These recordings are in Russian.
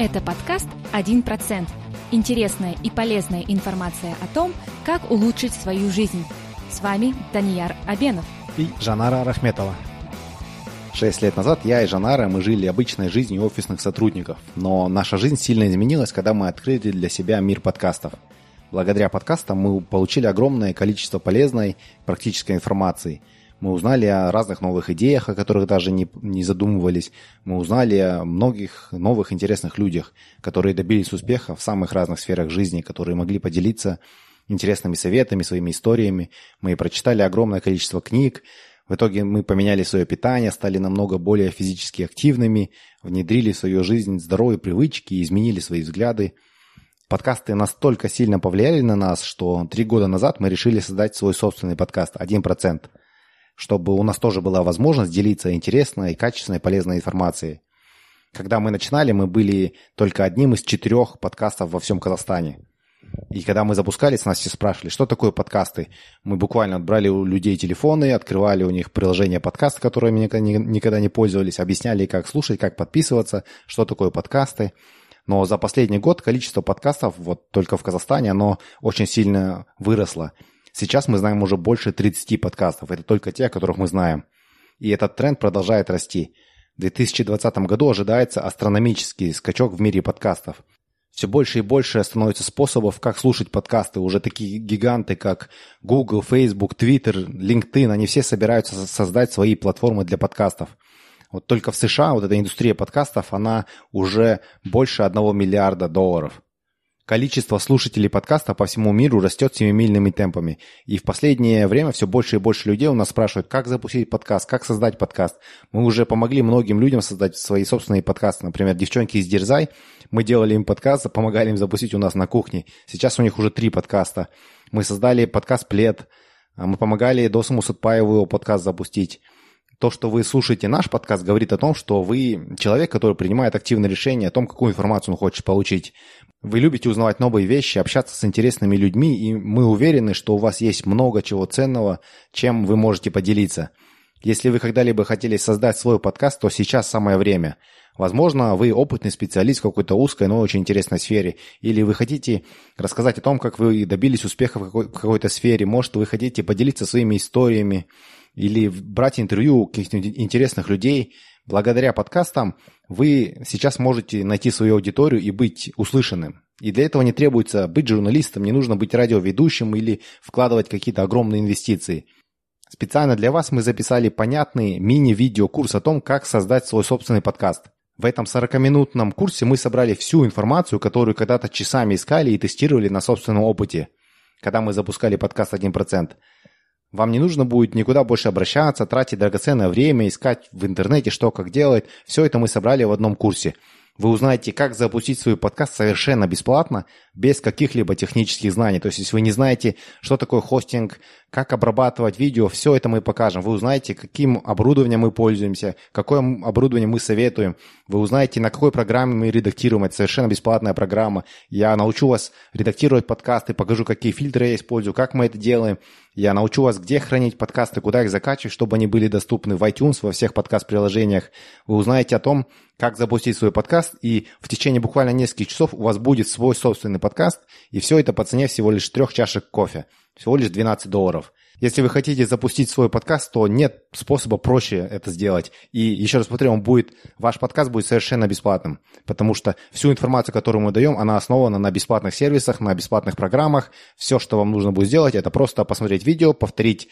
Это подкаст «1%». Интересная и полезная информация о том, как улучшить свою жизнь. С вами Данияр Абенов. И Жанара Рахметова. Шесть лет назад я и Жанара, мы жили обычной жизнью офисных сотрудников. Но наша жизнь сильно изменилась, когда мы открыли для себя мир подкастов. Благодаря подкастам мы получили огромное количество полезной практической информации – мы узнали о разных новых идеях, о которых даже не, не задумывались. Мы узнали о многих новых интересных людях, которые добились успеха в самых разных сферах жизни, которые могли поделиться интересными советами, своими историями. Мы прочитали огромное количество книг. В итоге мы поменяли свое питание, стали намного более физически активными, внедрили в свою жизнь здоровые привычки изменили свои взгляды. Подкасты настолько сильно повлияли на нас, что три года назад мы решили создать свой собственный подкаст «1%» чтобы у нас тоже была возможность делиться интересной, качественной, полезной информацией. Когда мы начинали, мы были только одним из четырех подкастов во всем Казахстане. И когда мы запускались, нас все спрашивали, что такое подкасты. Мы буквально отбрали у людей телефоны, открывали у них приложение подкаста, которыми никогда не пользовались, объясняли, как слушать, как подписываться, что такое подкасты. Но за последний год количество подкастов вот только в Казахстане, оно очень сильно выросло. Сейчас мы знаем уже больше 30 подкастов. Это только те, о которых мы знаем. И этот тренд продолжает расти. В 2020 году ожидается астрономический скачок в мире подкастов. Все больше и больше становится способов, как слушать подкасты. Уже такие гиганты, как Google, Facebook, Twitter, LinkedIn, они все собираются создать свои платформы для подкастов. Вот только в США вот эта индустрия подкастов, она уже больше одного миллиарда долларов. Количество слушателей подкаста по всему миру растет семимильными темпами. И в последнее время все больше и больше людей у нас спрашивают, как запустить подкаст, как создать подкаст. Мы уже помогли многим людям создать свои собственные подкасты. Например, девчонки из Дерзай, мы делали им подкаст, помогали им запустить у нас на кухне. Сейчас у них уже три подкаста. Мы создали подкаст «Плед», мы помогали Досуму Сутпаеву его подкаст запустить то, что вы слушаете наш подкаст, говорит о том, что вы человек, который принимает активное решение о том, какую информацию он хочет получить. Вы любите узнавать новые вещи, общаться с интересными людьми, и мы уверены, что у вас есть много чего ценного, чем вы можете поделиться. Если вы когда-либо хотели создать свой подкаст, то сейчас самое время. Возможно, вы опытный специалист в какой-то узкой, но очень интересной сфере. Или вы хотите рассказать о том, как вы добились успеха в какой-то сфере. Может, вы хотите поделиться своими историями или брать интервью каких-то интересных людей. Благодаря подкастам вы сейчас можете найти свою аудиторию и быть услышанным. И для этого не требуется быть журналистом, не нужно быть радиоведущим или вкладывать какие-то огромные инвестиции. Специально для вас мы записали понятный мини-видео-курс о том, как создать свой собственный подкаст. В этом 40-минутном курсе мы собрали всю информацию, которую когда-то часами искали и тестировали на собственном опыте, когда мы запускали подкаст «1%». Вам не нужно будет никуда больше обращаться, тратить драгоценное время, искать в интернете, что как делать. Все это мы собрали в одном курсе – вы узнаете, как запустить свой подкаст совершенно бесплатно, без каких-либо технических знаний. То есть, если вы не знаете, что такое хостинг, как обрабатывать видео, все это мы покажем. Вы узнаете, каким оборудованием мы пользуемся, какое оборудование мы советуем. Вы узнаете, на какой программе мы редактируем. Это совершенно бесплатная программа. Я научу вас редактировать подкасты, покажу, какие фильтры я использую, как мы это делаем. Я научу вас, где хранить подкасты, куда их закачивать, чтобы они были доступны в iTunes, во всех подкаст-приложениях. Вы узнаете о том, как запустить свой подкаст, и в течение буквально нескольких часов у вас будет свой собственный подкаст, и все это по цене всего лишь трех чашек кофе, всего лишь 12 долларов. Если вы хотите запустить свой подкаст, то нет способа проще это сделать. И еще раз повторю, он будет, ваш подкаст будет совершенно бесплатным, потому что всю информацию, которую мы даем, она основана на бесплатных сервисах, на бесплатных программах. Все, что вам нужно будет сделать, это просто посмотреть видео, повторить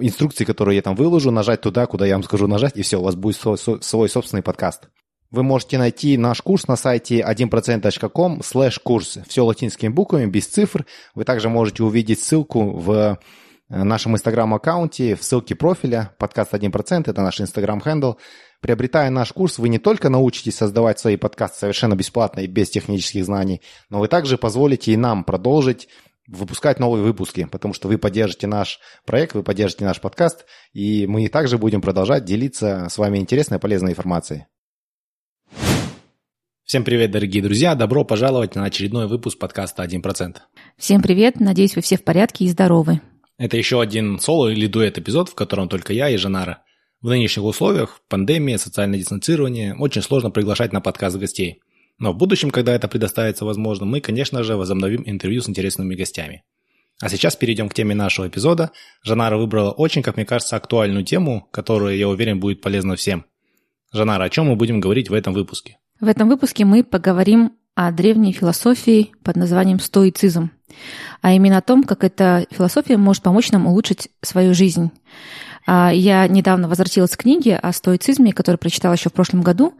инструкции, которые я там выложу, нажать туда, куда я вам скажу нажать, и все, у вас будет свой, свой собственный подкаст. Вы можете найти наш курс на сайте 1%.com слэш курс. Все латинскими буквами, без цифр. Вы также можете увидеть ссылку в э, нашем инстаграм-аккаунте, в ссылке профиля, подкаст 1%, это наш инстаграм-хендл. Приобретая наш курс, вы не только научитесь создавать свои подкасты совершенно бесплатно и без технических знаний, но вы также позволите и нам продолжить выпускать новые выпуски, потому что вы поддержите наш проект, вы поддержите наш подкаст, и мы также будем продолжать делиться с вами интересной и полезной информацией. Всем привет, дорогие друзья! Добро пожаловать на очередной выпуск подкаста «1%». Всем привет! Надеюсь, вы все в порядке и здоровы. Это еще один соло или дуэт эпизод, в котором только я и Жанара. В нынешних условиях, пандемия, социальное дистанцирование, очень сложно приглашать на подкаст гостей. Но в будущем, когда это предоставится возможно, мы, конечно же, возобновим интервью с интересными гостями. А сейчас перейдем к теме нашего эпизода. Жанара выбрала очень, как мне кажется, актуальную тему, которая, я уверен, будет полезна всем. Жанара, о чем мы будем говорить в этом выпуске? В этом выпуске мы поговорим о древней философии под названием стоицизм, а именно о том, как эта философия может помочь нам улучшить свою жизнь. А, я недавно возвратилась к книге о стоицизме, которую прочитала еще в прошлом году,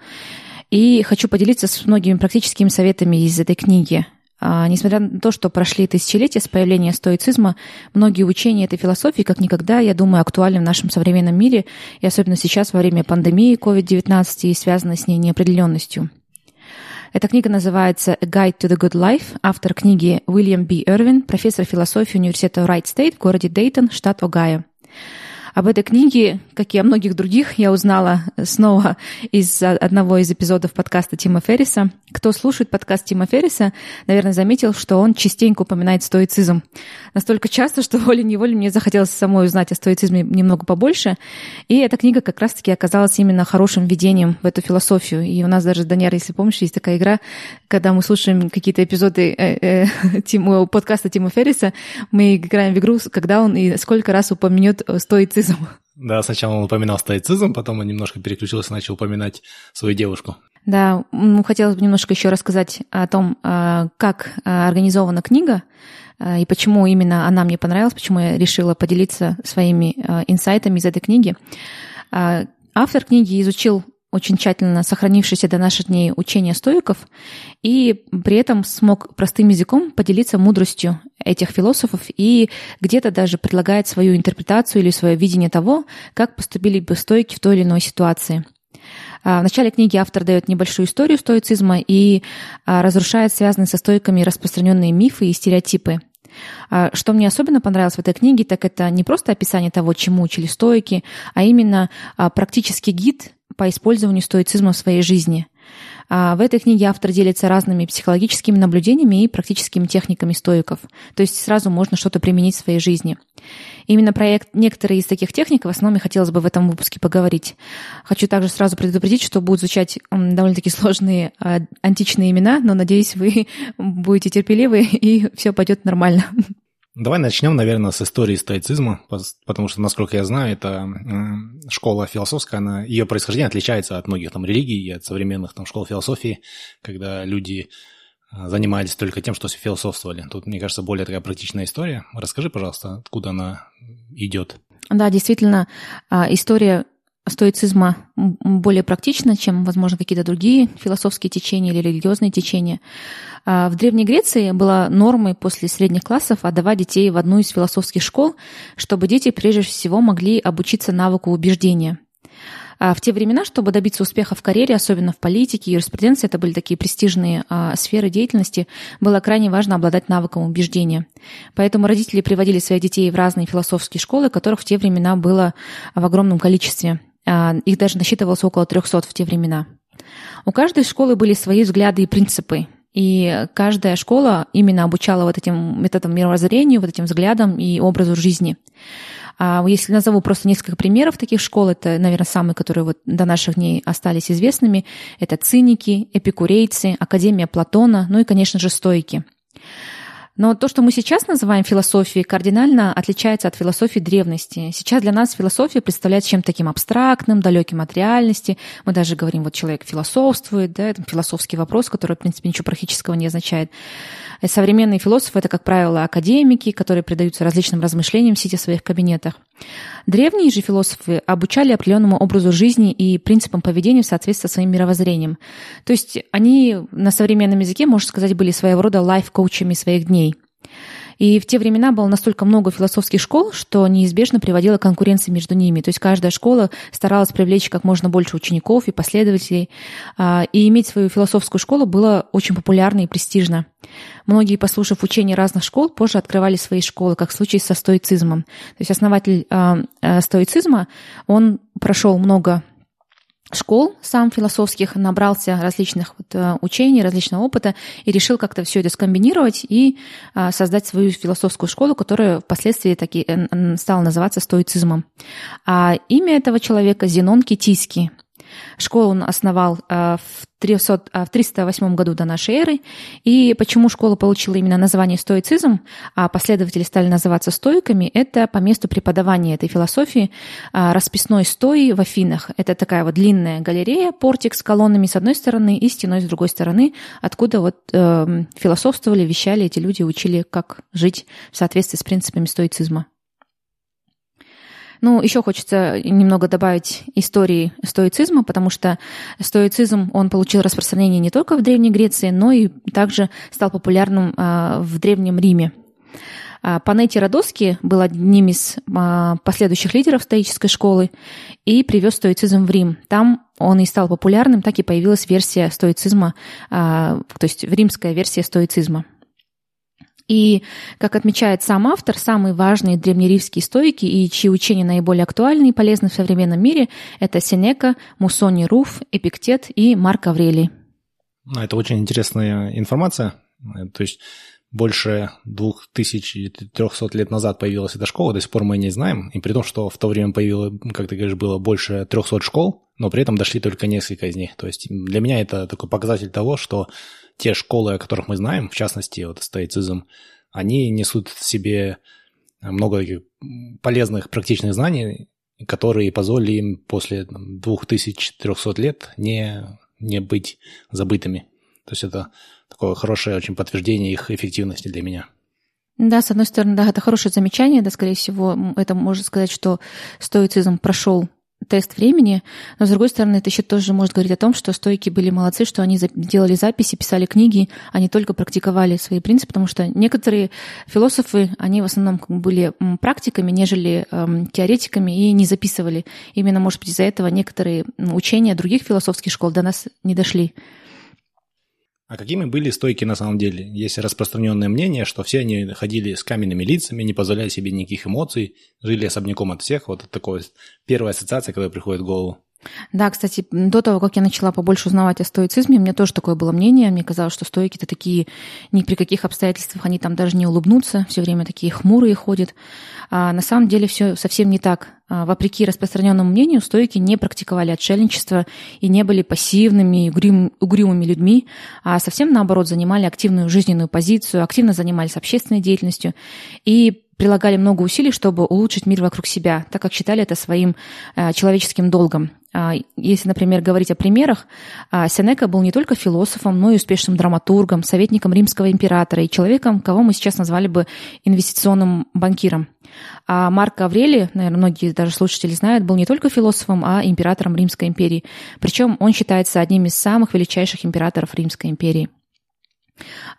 и хочу поделиться с многими практическими советами из этой книги. А, несмотря на то, что прошли тысячелетия с появления стоицизма, многие учения этой философии, как никогда, я думаю, актуальны в нашем современном мире, и особенно сейчас, во время пандемии COVID-19 и связанной с ней неопределенностью. Эта книга называется «A Guide to the Good Life», автор книги Уильям Б. Эрвин, профессор философии университета Райт Стейт в городе Дейтон, штат Огайо. Об этой книге, как и о многих других, я узнала снова из одного из эпизодов подкаста Тима Ферриса. Кто слушает подкаст Тима Ферриса, наверное, заметил, что он частенько упоминает стоицизм. Настолько часто, что волей-неволей мне захотелось самой узнать о стоицизме немного побольше. И эта книга как раз-таки оказалась именно хорошим введением в эту философию. И у нас даже, Даняр, если помнишь, есть такая игра, когда мы слушаем какие-то эпизоды э, э, подкаста Тима Ферриса, мы играем в игру, когда он и сколько раз упомянет стоицизм стоицизм. Да, сначала он упоминал стоицизм, потом он немножко переключился и начал упоминать свою девушку. Да, хотелось бы немножко еще рассказать о том, а, как а, организована книга а, и почему именно она мне понравилась, почему я решила поделиться своими инсайтами из этой книги. Автор книги изучил очень тщательно сохранившееся до наших дней учение стоиков, и при этом смог простым языком поделиться мудростью этих философов и где-то даже предлагает свою интерпретацию или свое видение того, как поступили бы стойки в той или иной ситуации. А, в начале книги автор дает небольшую историю стоицизма и а, разрушает связанные со стойками распространенные мифы и стереотипы. А, что мне особенно понравилось в этой книге, так это не просто описание того, чему учили стойки, а именно практический гид по использованию стоицизма в своей жизни. А в этой книге автор делится разными психологическими наблюдениями и практическими техниками стоиков. То есть сразу можно что-то применить в своей жизни. Именно про некоторые из таких техник в основном хотелось бы в этом выпуске поговорить. Хочу также сразу предупредить, что будут звучать довольно-таки сложные а, античные имена, но надеюсь, вы будете терпеливы и все пойдет нормально. Давай начнем, наверное, с истории стоицизма, потому что, насколько я знаю, это школа философская, она, ее происхождение отличается от многих там религий и от современных там школ философии, когда люди а, занимались только тем, что философствовали. Тут, мне кажется, более такая практичная история. Расскажи, пожалуйста, откуда она идет. Да, действительно, а, история стоицизма более практично, чем, возможно, какие-то другие философские течения или религиозные течения. А, в Древней Греции была нормой после средних классов отдавать детей в одну из философских школ, чтобы дети прежде всего могли обучиться навыку убеждения. А в те времена, чтобы добиться успеха в карьере, особенно в политике, юриспруденции, это были такие престижные а, сферы деятельности, было крайне важно обладать навыком убеждения. Поэтому родители приводили своих детей в разные философские школы, которых в те времена было в огромном количестве. А, их даже насчитывалось около 300 в те времена. У каждой школы были свои взгляды и принципы. И каждая школа именно обучала вот этим методам мировоззрению, вот этим взглядам и образу жизни. А если назову просто несколько примеров таких школ, это, наверное, самые, которые вот до наших дней остались известными, это циники, эпикурейцы, Академия Платона, ну и, конечно же, стойки. Но то, что мы сейчас называем философией, кардинально отличается от философии древности. Сейчас для нас философия представляет чем-то таким абстрактным, далеким от реальности. Мы даже говорим, вот человек философствует, да, это философский вопрос, который, в принципе, ничего практического не означает. Современные философы — это, как правило, академики, которые предаются различным размышлениям, сидя в своих кабинетах. Древние же философы обучали определенному образу жизни и принципам поведения в соответствии со своим мировоззрением. То есть они на современном языке, можно сказать, были своего рода лайф-коучами своих дней. И в те времена было настолько много философских школ, что неизбежно приводило к конкуренции между ними. То есть каждая школа старалась привлечь как можно больше учеников и последователей. А, и иметь свою философскую школу было очень популярно и престижно. Многие, послушав учения разных школ, позже открывали свои школы, как в случае со стоицизмом. То есть основатель а, а, стоицизма, он прошел много школ сам философских, набрался различных вот, э, учений, различного опыта и решил как-то все это скомбинировать и а, создать свою философскую школу, которая впоследствии таки стала называться стоицизмом. А имя этого человека Зенон Китийский. Школу он основал в 300, в 308 году до нашей эры. И почему школа получила именно название стоицизм, а последователи стали называться стоиками, это по месту преподавания этой философии расписной стои в Афинах. Это такая вот длинная галерея, портик с колоннами с одной стороны и стеной с другой стороны, откуда вот э, философствовали, вещали эти люди, учили, как жить в соответствии с принципами стоицизма. Ну, еще хочется немного добавить истории стоицизма, потому что стоицизм, он получил распространение не только в Древней Греции, но и также стал популярным а, в Древнем Риме. А, Панетти Родоски был одним из а, последующих лидеров стоической школы и привез стоицизм в Рим. Там он и стал популярным, так и появилась версия стоицизма, то есть римская версия стоицизма. И, как отмечает сам автор, самые важные древнеримские стойки и чьи учения наиболее актуальны и полезны в современном мире, это Сенека, Мусони Руф, Эпиктет и Марк Аврелий. Ну, это очень интересная информация. То есть больше 2300 лет назад появилась эта школа, до сих пор мы не знаем, и при том, что в то время появилось, как ты говоришь, было больше 300 школ, но при этом дошли только несколько из них. То есть для меня это такой показатель того, что те школы, о которых мы знаем, в частности, вот стоицизм, они несут в себе много полезных практичных знаний, которые позволили им после там, 2300 лет не, не быть забытыми. То есть это такое хорошее очень подтверждение их эффективности для меня. Да, с одной стороны, да, это хорошее замечание, да, скорее всего, это можно сказать, что стоицизм прошел тест времени, но, с другой стороны, это еще тоже может говорить о том, что стойки были молодцы, что они делали записи, писали книги, они только практиковали свои принципы, потому что некоторые философы, они в основном были практиками, нежели эм, теоретиками, и не записывали. Именно, может быть, из-за этого некоторые учения других философских школ до нас не дошли. А какими были стойки на самом деле? Есть распространенное мнение, что все они ходили с каменными лицами, не позволяли себе никаких эмоций, жили особняком от всех. Вот это такая первая ассоциация, которая приходит в голову. Да, кстати, до того, как я начала побольше узнавать о стоицизме, меня тоже такое было мнение. Мне казалось, что стойки-то такие ни при каких обстоятельствах они там даже не улыбнутся, все время такие хмурые ходят. А на самом деле все совсем не так. А, вопреки распространенному мнению, стойки не практиковали отшельничество и не были пассивными, угрюм, угрюмыми людьми, а совсем наоборот занимали активную жизненную позицию, активно занимались общественной деятельностью и прилагали много усилий, чтобы улучшить мир вокруг себя, так как считали это своим э, человеческим долгом. А, если, например, говорить о примерах, а, Сенека был не только философом, но и успешным драматургом, советником римского императора и человеком, кого мы сейчас назвали бы инвестиционным банкиром. А Марк Аврелий, наверное, многие даже слушатели знают, был не только философом, а императором Римской империи. Причем он считается одним из самых величайших императоров Римской империи.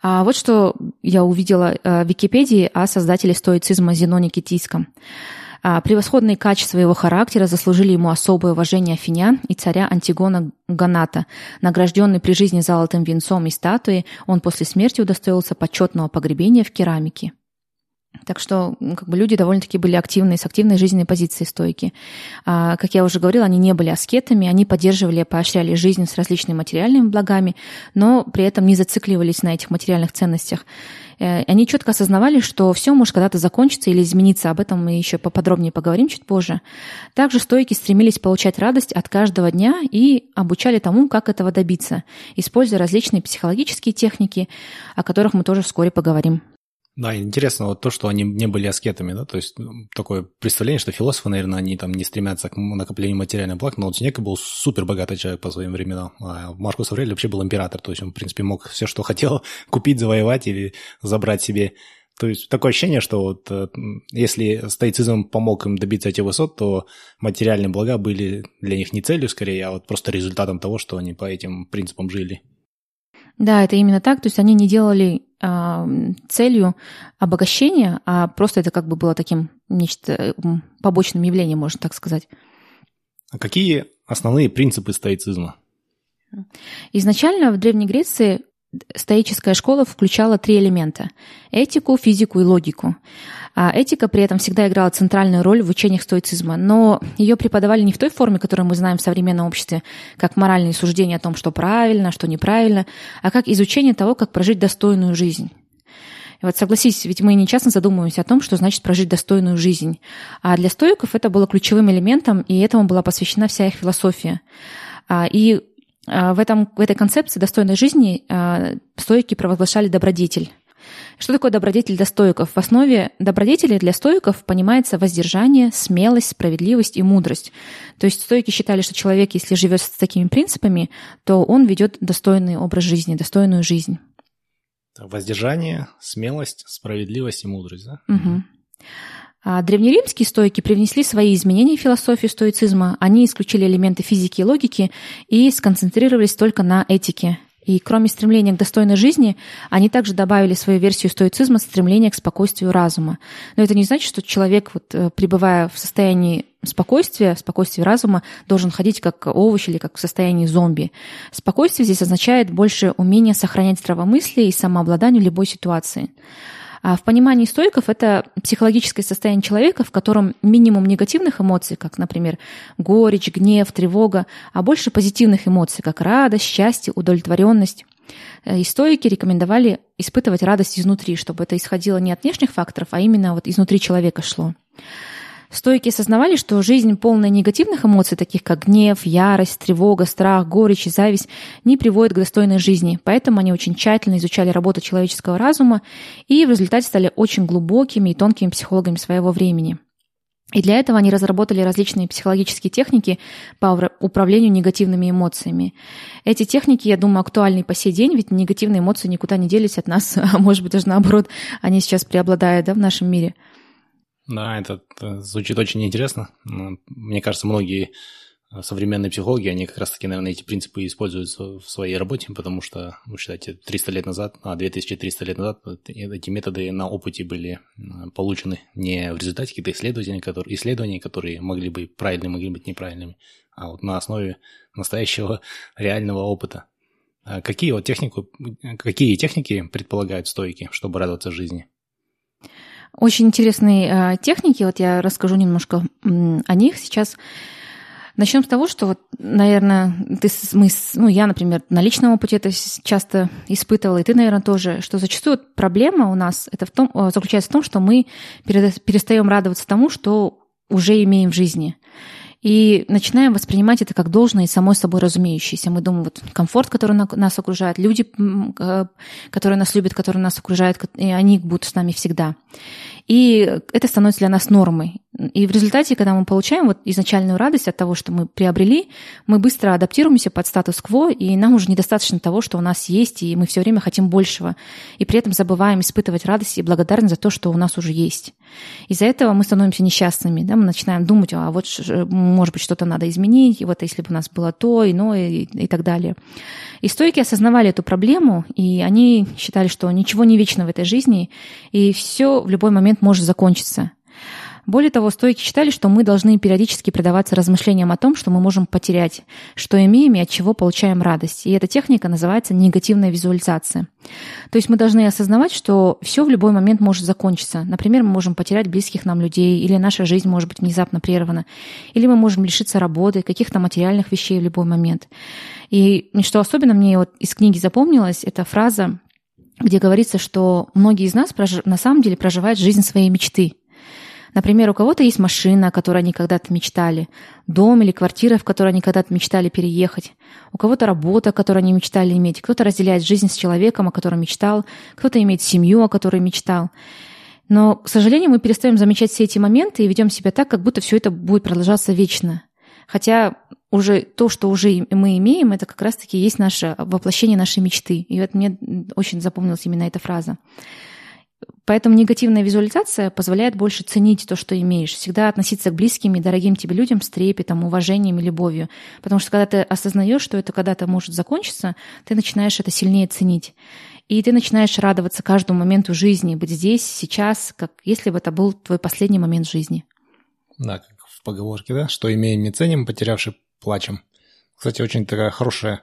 А вот что я увидела э, в Википедии о создателе стоицизма Зеноне Китийском. А, превосходные качества его характера заслужили ему особое уважение афинян и царя Антигона Ганата. Награжденный при жизни золотым венцом и статуей, он после смерти удостоился почетного погребения в керамике. Так что как бы, люди довольно-таки были активны, с активной жизненной позицией стойки. А, как я уже говорила, они не были аскетами, они поддерживали поощряли жизнь с различными материальными благами, но при этом не зацикливались на этих материальных ценностях. Э, они четко осознавали, что все может когда-то закончиться или измениться. Об этом мы еще поподробнее поговорим чуть позже. Также стойки стремились получать радость от каждого дня и обучали тому, как этого добиться, используя различные психологические техники, о которых мы тоже вскоре поговорим. Да, интересно вот то, что они не были аскетами, да, то есть ну, такое представление, что философы, наверное, они там не стремятся к накоплению материальных благ, но вот Синека был супер богатый человек по своим временам, а Маркус Аврелий вообще был император, то есть он, в принципе, мог все, что хотел, купить, завоевать или забрать себе. То есть такое ощущение, что вот э, если стоицизм помог им добиться этих высот, то материальные блага были для них не целью скорее, а вот просто результатом того, что они по этим принципам жили. Да, это именно так. То есть они не делали э, целью обогащения, а просто это как бы было таким нечто побочным явлением, можно так сказать. А какие основные принципы стоицизма? Изначально в Древней Греции стоическая школа включала три элемента – этику, физику и логику. А этика при этом всегда играла центральную роль в учениях стоицизма, но ее преподавали не в той форме, которую мы знаем в современном обществе, как моральные суждения о том, что правильно, что неправильно, а как изучение того, как прожить достойную жизнь. И вот согласись, ведь мы не часто задумываемся о том, что значит прожить достойную жизнь. А для стоиков это было ключевым элементом, и этому была посвящена вся их философия. И в, этом, в этой концепции достойной жизни стойки провозглашали добродетель. Что такое добродетель для стоиков? В основе добродетели для стоиков понимается воздержание, смелость, справедливость и мудрость. То есть стойки считали, что человек, если живет с такими принципами, то он ведет достойный образ жизни, достойную жизнь. Воздержание, смелость, справедливость и мудрость, да? Угу. А древнеримские стойки привнесли свои изменения в философию стоицизма. Они исключили элементы физики и логики и сконцентрировались только на этике. И кроме стремления к достойной жизни, они также добавили свою версию стоицизма стремление к спокойствию разума. Но это не значит, что человек, вот, э, пребывая в состоянии спокойствия, спокойствия разума, должен ходить как овощ или как в состоянии зомби. Спокойствие здесь означает больше умение сохранять здравомыслие и самообладание в любой ситуации. А в понимании стойков это психологическое состояние человека, в котором минимум негативных эмоций, как, например, горечь, гнев, тревога, а больше позитивных эмоций, как радость, счастье, удовлетворенность. И стойки рекомендовали испытывать радость изнутри, чтобы это исходило не от внешних факторов, а именно вот изнутри человека шло. Стойки осознавали, что жизнь, полная негативных эмоций, таких как гнев, ярость, тревога, страх, горечь и зависть, не приводит к достойной жизни. Поэтому они очень тщательно изучали работу человеческого разума и в результате стали очень глубокими и тонкими психологами своего времени. И для этого они разработали различные психологические техники по управлению негативными эмоциями. Эти техники, я думаю, актуальны по сей день, ведь негативные эмоции никуда не делись от нас, а может быть даже наоборот, они сейчас преобладают да, в нашем мире. Да, это, это звучит очень интересно. Мне кажется, многие э, современные психологи, они как раз-таки, наверное, эти принципы используют в своей работе, потому что, вы считаете, 300 лет назад, а 2300 лет назад эти методы на опыте были э, получены не в результате каких-то исследований, которые, исследований, которые могли быть правильными, могли быть неправильными, а вот на основе настоящего реального опыта. А какие вот технику, какие техники предполагают стойки, чтобы радоваться жизни? Очень интересные э, техники, вот я расскажу немножко о них сейчас. Начнем с того, что, вот, наверное, ты, мы, ну, я, например, на личном опыте это часто испытывала, и ты, наверное, тоже, что зачастую проблема у нас это в том, э, заключается в том, что мы перестаем радоваться тому, что уже имеем в жизни и начинаем воспринимать это как должное и самой собой разумеющееся. Мы думаем, вот комфорт, который нас окружает, люди, которые нас любят, которые нас окружают, и они будут с нами всегда. И это становится для нас нормой. И в результате, когда мы получаем вот изначальную радость от того, что мы приобрели, мы быстро адаптируемся под статус-кво, и нам уже недостаточно того, что у нас есть, и мы все время хотим большего. И при этом забываем испытывать радость и благодарность за то, что у нас уже есть. Из-за этого мы становимся несчастными. Да? Мы начинаем думать, а вот, может быть, что-то надо изменить, и вот если бы у нас было то, иное и, и так далее. И стойки осознавали эту проблему, и они считали, что ничего не вечно в этой жизни, и все в любой момент может закончиться. Более того, стойки считали, что мы должны периодически предаваться размышлениям о том, что мы можем потерять, что имеем и от чего получаем радость. И эта техника называется негативная визуализация. То есть мы должны осознавать, что все в любой момент может закончиться. Например, мы можем потерять близких нам людей, или наша жизнь может быть внезапно прервана, или мы можем лишиться работы, каких-то материальных вещей в любой момент. И что особенно мне вот из книги запомнилось, это фраза, где говорится, что многие из нас на самом деле проживают жизнь своей мечты. Например, у кого-то есть машина, о которой они когда-то мечтали, дом или квартира, в которой они когда-то мечтали переехать, у кого-то работа, которую они мечтали иметь, кто-то разделяет жизнь с человеком, о котором мечтал, кто-то имеет семью, о которой мечтал. Но, к сожалению, мы перестаем замечать все эти моменты и ведем себя так, как будто все это будет продолжаться вечно. Хотя уже то, что уже мы имеем, это как раз-таки есть наше воплощение нашей мечты. И вот мне очень запомнилась именно эта фраза. Поэтому негативная визуализация позволяет больше ценить то, что имеешь, всегда относиться к близким и дорогим тебе людям с трепетом, уважением и любовью. Потому что когда ты осознаешь, что это когда-то может закончиться, ты начинаешь это сильнее ценить. И ты начинаешь радоваться каждому моменту жизни, быть здесь, сейчас, как если бы это был твой последний момент жизни. Да, как в поговорке, да, что имеем не ценим, потерявши плачем. Кстати, очень такая хорошая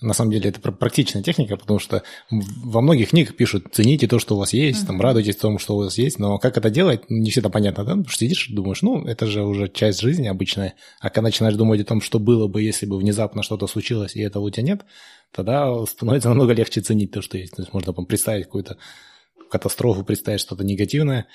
на самом деле это практичная техника, потому что во многих книгах пишут, цените то, что у вас есть, mm-hmm. там, радуйтесь тому, что у вас есть, но как это делать, не всегда понятно, да? Потому что сидишь и думаешь, ну, это же уже часть жизни обычная, а когда начинаешь думать о том, что было бы, если бы внезапно что-то случилось, и этого у тебя нет, тогда становится намного легче ценить то, что есть. То есть можно там, представить какую-то катастрофу, представить что-то негативное,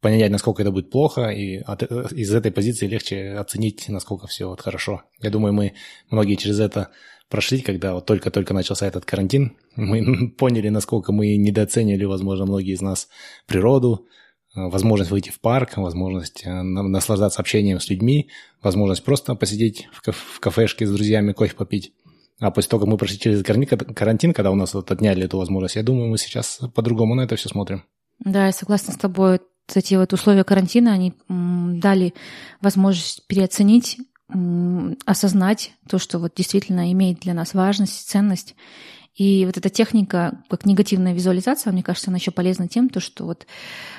понять, насколько это будет плохо, и от, из этой позиции легче оценить, насколько все вот хорошо. Я думаю, мы многие через это прошли, когда вот только-только начался этот карантин. Мы поняли, насколько мы недооценили, возможно, многие из нас природу, Э, возможность выйти в парк, возможность э, наслаждаться общением с людьми, возможность просто посидеть в кафешке с друзьями, кофе попить. А после того, как мы прошли через карантин, когда у нас вот отняли эту возможность, я думаю, мы сейчас по-другому на это все смотрим. Да, я согласна с тобой. Эти вот условия карантина, они дали возможность переоценить, осознать то, что вот действительно имеет для нас важность, ценность. И вот эта техника, как негативная визуализация, мне кажется, она еще полезна тем, то, что вот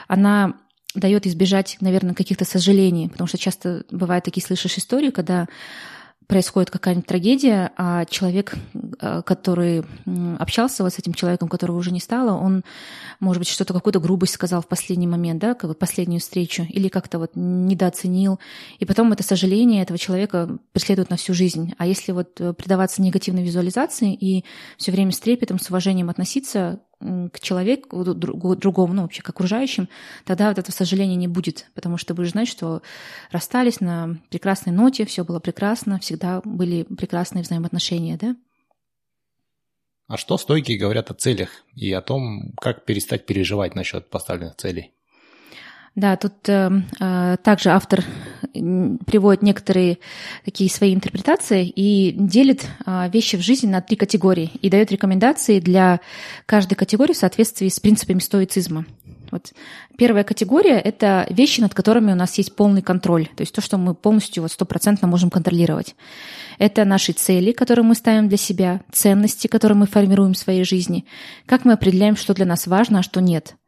она дает избежать, наверное, каких-то сожалений, потому что часто бывают такие, слышишь истории, когда происходит какая-нибудь трагедия, а человек, э, который общался вот с этим человеком, которого уже не стало, он, может быть, что-то, какую-то грубость сказал в последний момент, да, как бы последнюю встречу, или как-то вот недооценил, и потом это сожаление этого человека преследует на всю жизнь. А если вот э, предаваться негативной визуализации и все время с трепетом, с уважением относиться к человеку другому, ну, вообще к окружающим, тогда вот этого сожаления не будет, потому что будешь знать, что расстались на прекрасной ноте, все было прекрасно, всегда были прекрасные взаимоотношения, да? А что стойкие говорят о целях и о том, как перестать переживать насчет поставленных целей? Да, тут э, также автор приводит некоторые такие свои интерпретации и делит э, вещи в жизни на три категории и дает рекомендации для каждой категории в соответствии с принципами стоицизма. Вот. Первая категория — это вещи, над которыми у нас есть полный контроль, то есть то, что мы полностью вот стопроцентно можем контролировать. Это наши цели, которые мы ставим для себя, ценности, которые мы формируем в своей жизни, как мы определяем, что для нас важно, а что нет —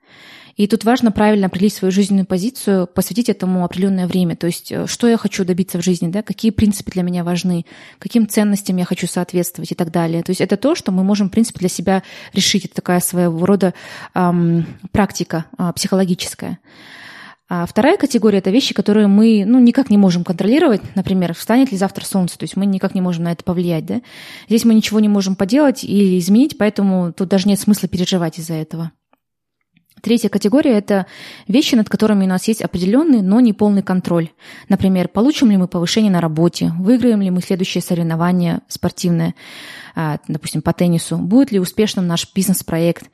и тут важно правильно определить свою жизненную позицию, посвятить этому определенное время. То есть, э, что я хочу добиться в жизни, да, какие принципы для меня важны, каким ценностям я хочу соответствовать и так далее. То есть это то, что мы можем, в принципе, для себя решить. Это такая своего рода эм, практика э, психологическая. А вторая категория – это вещи, которые мы ну, никак не можем контролировать. Например, встанет ли завтра солнце, то есть мы никак не можем на это повлиять. Да? Здесь мы ничего не можем поделать или изменить, поэтому тут даже нет смысла переживать из-за этого. Третья категория – это вещи, над которыми у нас есть определенный, но не полный контроль. Например, получим ли мы повышение на работе, выиграем ли мы следующее соревнование спортивное, а, допустим, по теннису, будет ли успешным наш бизнес-проект.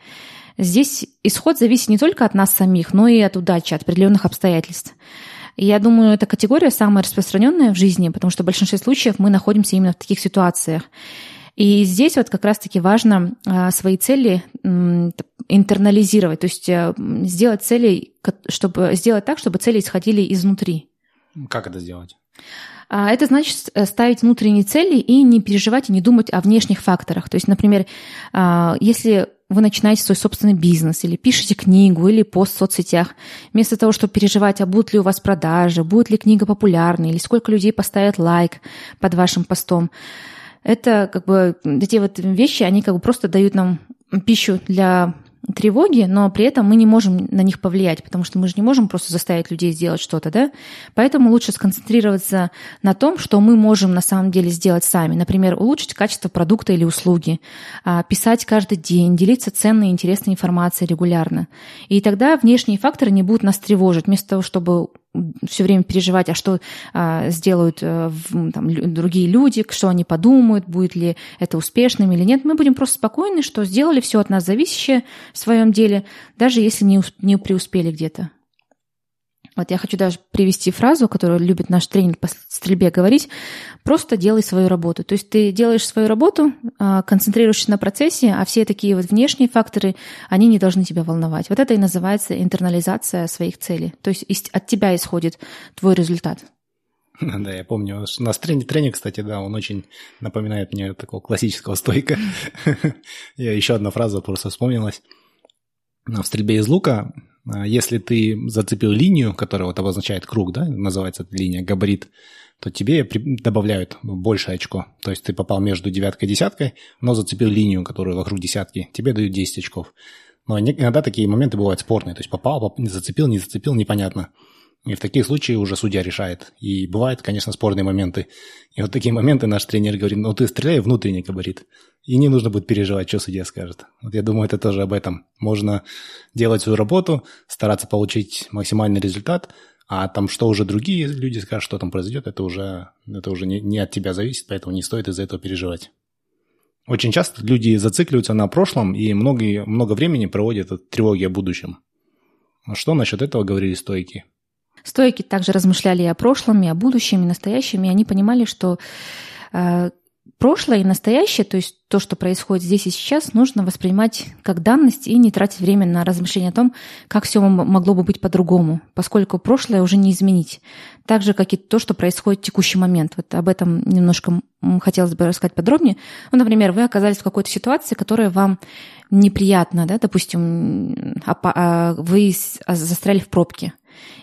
Здесь исход зависит не только от нас самих, но и от удачи, от определенных обстоятельств. Я думаю, эта категория самая распространенная в жизни, потому что в большинстве случаев мы находимся именно в таких ситуациях. И здесь вот как раз-таки важно а, свои цели интернализировать, то есть э, сделать цели, чтобы сделать так, чтобы цели исходили изнутри. Как это сделать? А, это значит э, ставить внутренние цели и не переживать и не думать о внешних факторах. То есть, например, а, если вы начинаете свой собственный бизнес или пишете книгу или пост в соцсетях, вместо того, чтобы переживать, а будут ли у вас продажи, будет ли книга популярной, или сколько людей поставят лайк под вашим постом, это как бы эти вот вещи, они как бы просто дают нам пищу для тревоги, но при этом мы не можем на них повлиять, потому что мы же не можем просто заставить людей сделать что-то, да? Поэтому лучше сконцентрироваться на том, что мы можем на самом деле сделать сами. Например, улучшить качество продукта или услуги, а, писать каждый день, делиться ценной и интересной информацией регулярно. И тогда внешние факторы не будут нас тревожить. Вместо того, чтобы все время переживать, а что а, сделают а, там, другие люди, что они подумают, будет ли это успешным или нет. Мы будем просто спокойны, что сделали все от нас зависящее в своем деле, даже если не, не преуспели где-то. Вот я хочу даже привести фразу, которую любит наш тренер по стрельбе говорить. Просто делай свою работу. То есть ты делаешь свою работу, а, концентрируешься на процессе, а все такие вот внешние факторы, они не должны тебя волновать. Вот это и называется интернализация своих целей. То есть от тебя исходит твой результат. Да, я помню. У нас тренинг, тренинг, кстати, да, он очень напоминает мне такого классического стойка. Я еще одна фраза просто вспомнилась. В стрельбе из лука если ты зацепил линию, которая вот обозначает круг, да, называется эта линия, габарит, то тебе добавляют больше очко. То есть ты попал между девяткой и десяткой, но зацепил линию, которая вокруг десятки, тебе дают 10 очков. Но иногда такие моменты бывают спорные. То есть попал, поп... зацепил, не зацепил, непонятно. И в таких случаях уже судья решает. И бывают, конечно, спорные моменты. И вот такие моменты наш тренер говорит, ну ты стреляй внутренний габарит. И не нужно будет переживать, что судья скажет. Вот я думаю, это тоже об этом. Можно делать свою работу, стараться получить максимальный результат, а там что уже другие люди скажут, что там произойдет, это уже, это уже не, не от тебя зависит, поэтому не стоит из-за этого переживать. Очень часто люди зацикливаются на прошлом и много, много времени проводят от тревоги о будущем. Что насчет этого говорили стойки? Стойки также размышляли и о прошлом, и о будущем, и настоящем, и они понимали, что э, прошлое и настоящее, то есть то, что происходит здесь и сейчас, нужно воспринимать как данность и не тратить время на размышления о том, как все могло бы быть по-другому, поскольку прошлое уже не изменить. Так же, как и то, что происходит в текущий момент. Вот об этом немножко хотелось бы рассказать подробнее. Ну, например, вы оказались в какой-то ситуации, которая вам неприятна, да, допустим, а, вы застряли в пробке.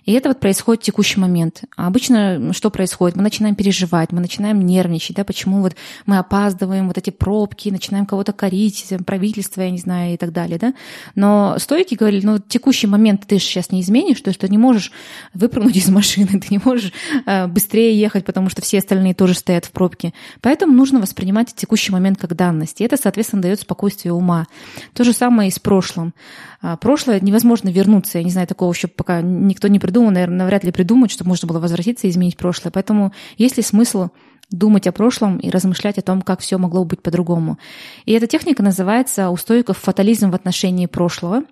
И это вот происходит в текущий момент. А обычно что происходит? Мы начинаем переживать, мы начинаем нервничать, да, почему вот мы опаздываем, вот эти пробки, начинаем кого-то корить, правительство, я не знаю, и так далее, да. Но стойки говорили, ну, текущий момент ты же сейчас не изменишь, то есть ты не можешь выпрыгнуть из машины, ты не можешь э, быстрее ехать, потому что все остальные тоже стоят в пробке. Поэтому нужно воспринимать текущий момент как данность. И это, соответственно, дает спокойствие ума. То же самое и с прошлым. А прошлое невозможно вернуться. Я не знаю, такого еще пока никто не придумал, наверное, навряд ли придумать, чтобы можно было возвратиться и изменить прошлое. Поэтому есть ли смысл думать о прошлом и размышлять о том, как все могло быть по-другому. И эта техника называется у стоиков фатализм в отношении прошлого.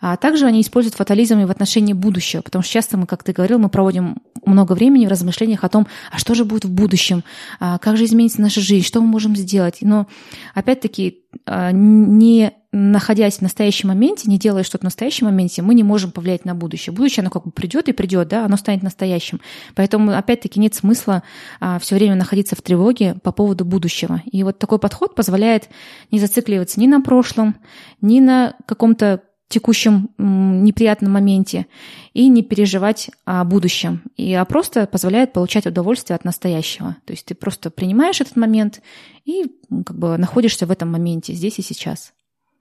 А также они используют фатализм и в отношении будущего, потому что часто мы, как ты говорил, мы проводим много времени в размышлениях о том, а что же будет в будущем, а как же изменится наша жизнь, что мы можем сделать. Но опять-таки а, не находясь в настоящем моменте, не делая что-то в настоящем моменте, мы не можем повлиять на будущее. Будущее, оно как бы придет и придет, да, оно станет настоящим. Поэтому, опять-таки, нет смысла а, все время находиться в тревоге по поводу будущего. И вот такой подход позволяет не зацикливаться ни на прошлом, ни на каком-то текущем неприятном моменте и не переживать о будущем, и, а просто позволяет получать удовольствие от настоящего. То есть ты просто принимаешь этот момент и как бы находишься в этом моменте, здесь и сейчас.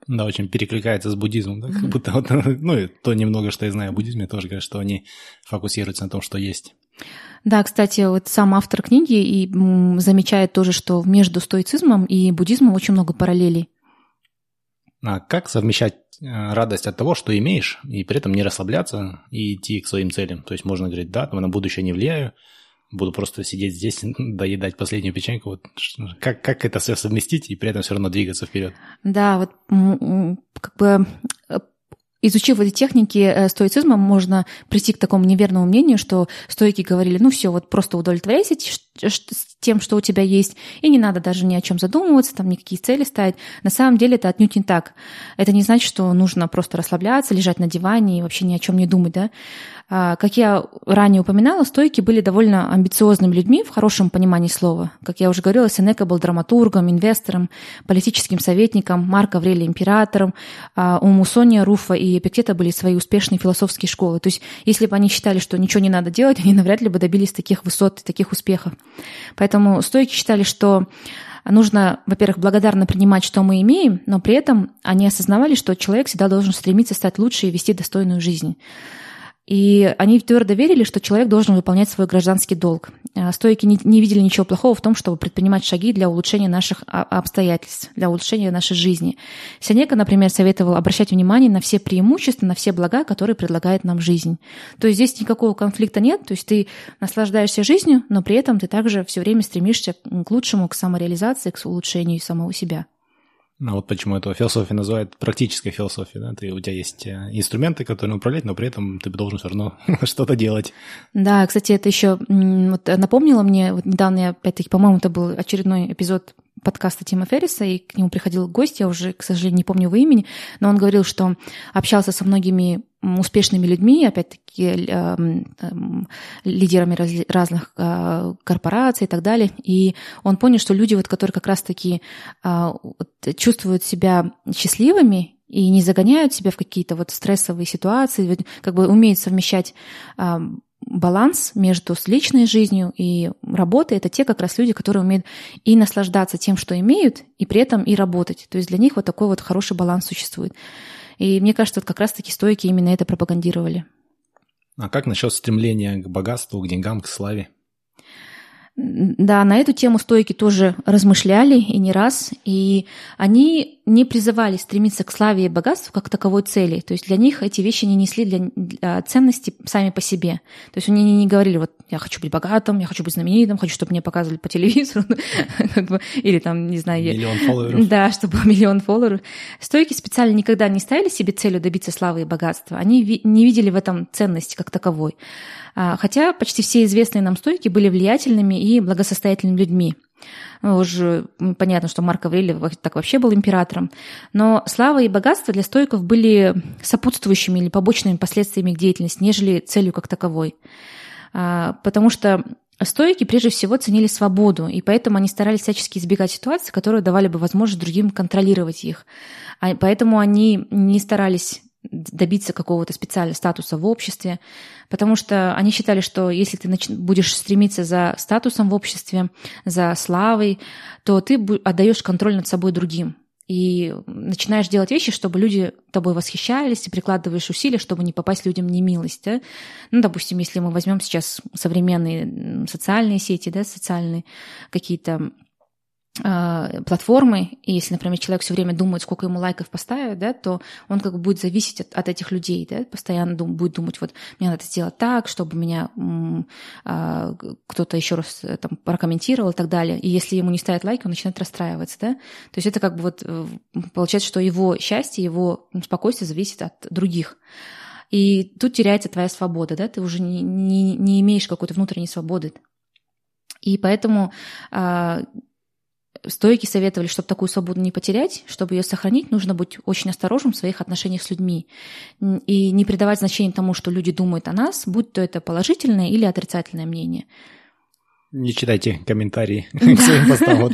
Да, очень перекликается с буддизмом, да? как будто вот, ну, и то немного, что я знаю о буддизме, тоже говорят, что они фокусируются на том, что есть. Да, кстати, вот сам автор книги и замечает тоже, что между стоицизмом и буддизмом очень много параллелей. А как совмещать э, радость от того, что имеешь, и при этом не расслабляться и идти к своим целям? То есть можно говорить, да, на будущее не влияю, буду просто сидеть здесь, доедать последнюю печеньку. Вот как, как это все совместить и при этом все равно двигаться вперед? Да, вот как бы э, Изучив эти техники э, стоицизма, можно прийти к такому неверному мнению, что стойки говорили, ну все, вот просто удовлетворяйся тем, что у тебя есть, и не надо даже ни о чем задумываться, там никакие цели ставить. На самом деле это отнюдь не так. Это не значит, что нужно просто расслабляться, лежать на диване и вообще ни о чем не думать, да. А, как я ранее упоминала, стойки были довольно амбициозными людьми в хорошем понимании слова. Как я уже говорила, Сенека был драматургом, инвестором, политическим советником, Марк Аврелий императором, а у Мусония, Руфа и Эпиктета были свои успешные философские школы. То есть если бы они считали, что ничего не надо делать, они навряд ли бы добились таких высот, таких успехов. Поэтому стойки считали, что нужно, во-первых, благодарно принимать, что мы имеем, но при этом они осознавали, что человек всегда должен стремиться стать лучше и вести достойную жизнь. И они твердо верили, что человек должен выполнять свой гражданский долг. А, стойки не, не видели ничего плохого в том, чтобы предпринимать шаги для улучшения наших обстоятельств, для улучшения нашей жизни. Сенека, например, советовал обращать внимание на все преимущества, на все блага, которые предлагает нам жизнь. То есть здесь никакого конфликта нет, то есть ты наслаждаешься жизнью, но при этом ты также все время стремишься к лучшему, к самореализации, к улучшению самого себя. Ну вот почему эту философию называют практической философией. Да? Ты, у тебя есть э, инструменты, которые управлять, но при этом ты должен все равно что-то делать. Да, кстати, это еще вот, напомнило мне, вот недавно я, опять-таки, по-моему, это был очередной эпизод подкаста Тима Ферриса, и к нему приходил гость, я уже, к сожалению, не помню его имени, но он говорил, что общался со многими успешными людьми, опять-таки э, лидерами разных э, корпораций и так далее. И он понял, что люди, вот, которые как раз-таки э, чувствуют себя счастливыми и не загоняют себя в какие-то вот стрессовые ситуации, как бы умеют совмещать баланс между личной жизнью и работой, это те как раз люди, которые умеют и наслаждаться тем, что имеют, и при этом и работать. То есть для них вот такой вот хороший баланс существует. И мне кажется, вот как раз-таки стойки именно это пропагандировали. А как насчет стремления к богатству, к деньгам, к славе? Да, на эту тему стойки тоже размышляли и не раз, и они не призывали стремиться к славе и богатству как таковой цели. То есть для них эти вещи не несли для, для ценности сами по себе. То есть они не говорили, вот я хочу быть богатым, я хочу быть знаменитым, хочу, чтобы меня показывали по телевизору, или там, не знаю... Миллион фолловеров. Да, чтобы миллион фолловеров. Стойки специально никогда не ставили себе целью добиться славы и богатства. Они не видели в этом ценности как таковой. А, хотя почти все известные нам стойки были влиятельными и благосостоятельными людьми. Ну, уже понятно, что Марк Аврелий так вообще был императором. Но слава и богатство для стойков были сопутствующими или побочными последствиями их деятельности, нежели целью как таковой. А, потому что Стоики прежде всего ценили свободу, и поэтому они старались всячески избегать ситуаций, которые давали бы возможность другим контролировать их. А поэтому они не старались добиться какого-то специального статуса в обществе, потому что они считали, что если ты будешь стремиться за статусом в обществе, за славой, то ты отдаешь контроль над собой другим. И начинаешь делать вещи, чтобы люди тобой восхищались, и прикладываешь усилия, чтобы не попасть людям в немилость. Да? Ну, допустим, если мы возьмем сейчас современные социальные сети, да, социальные какие-то платформы, и если, например, человек все время думает, сколько ему лайков поставят, да, то он как бы будет зависеть от, от этих людей, да, постоянно дум, будет думать, вот мне надо сделать так, чтобы меня а, кто-то еще раз э, там прокомментировал и так далее. И если ему не ставят лайки, он начинает расстраиваться, да. То есть это как бы вот э, получается, что его счастье, его спокойствие зависит от других. И тут теряется твоя свобода, да, ты уже не, не, не имеешь какой-то внутренней свободы. И поэтому а, Стойки советовали, чтобы такую свободу не потерять, чтобы ее сохранить, нужно быть очень осторожным в своих отношениях с людьми и не придавать значения тому, что люди думают о нас, будь то это положительное или отрицательное мнение. Не читайте комментарии к своим постам, вот,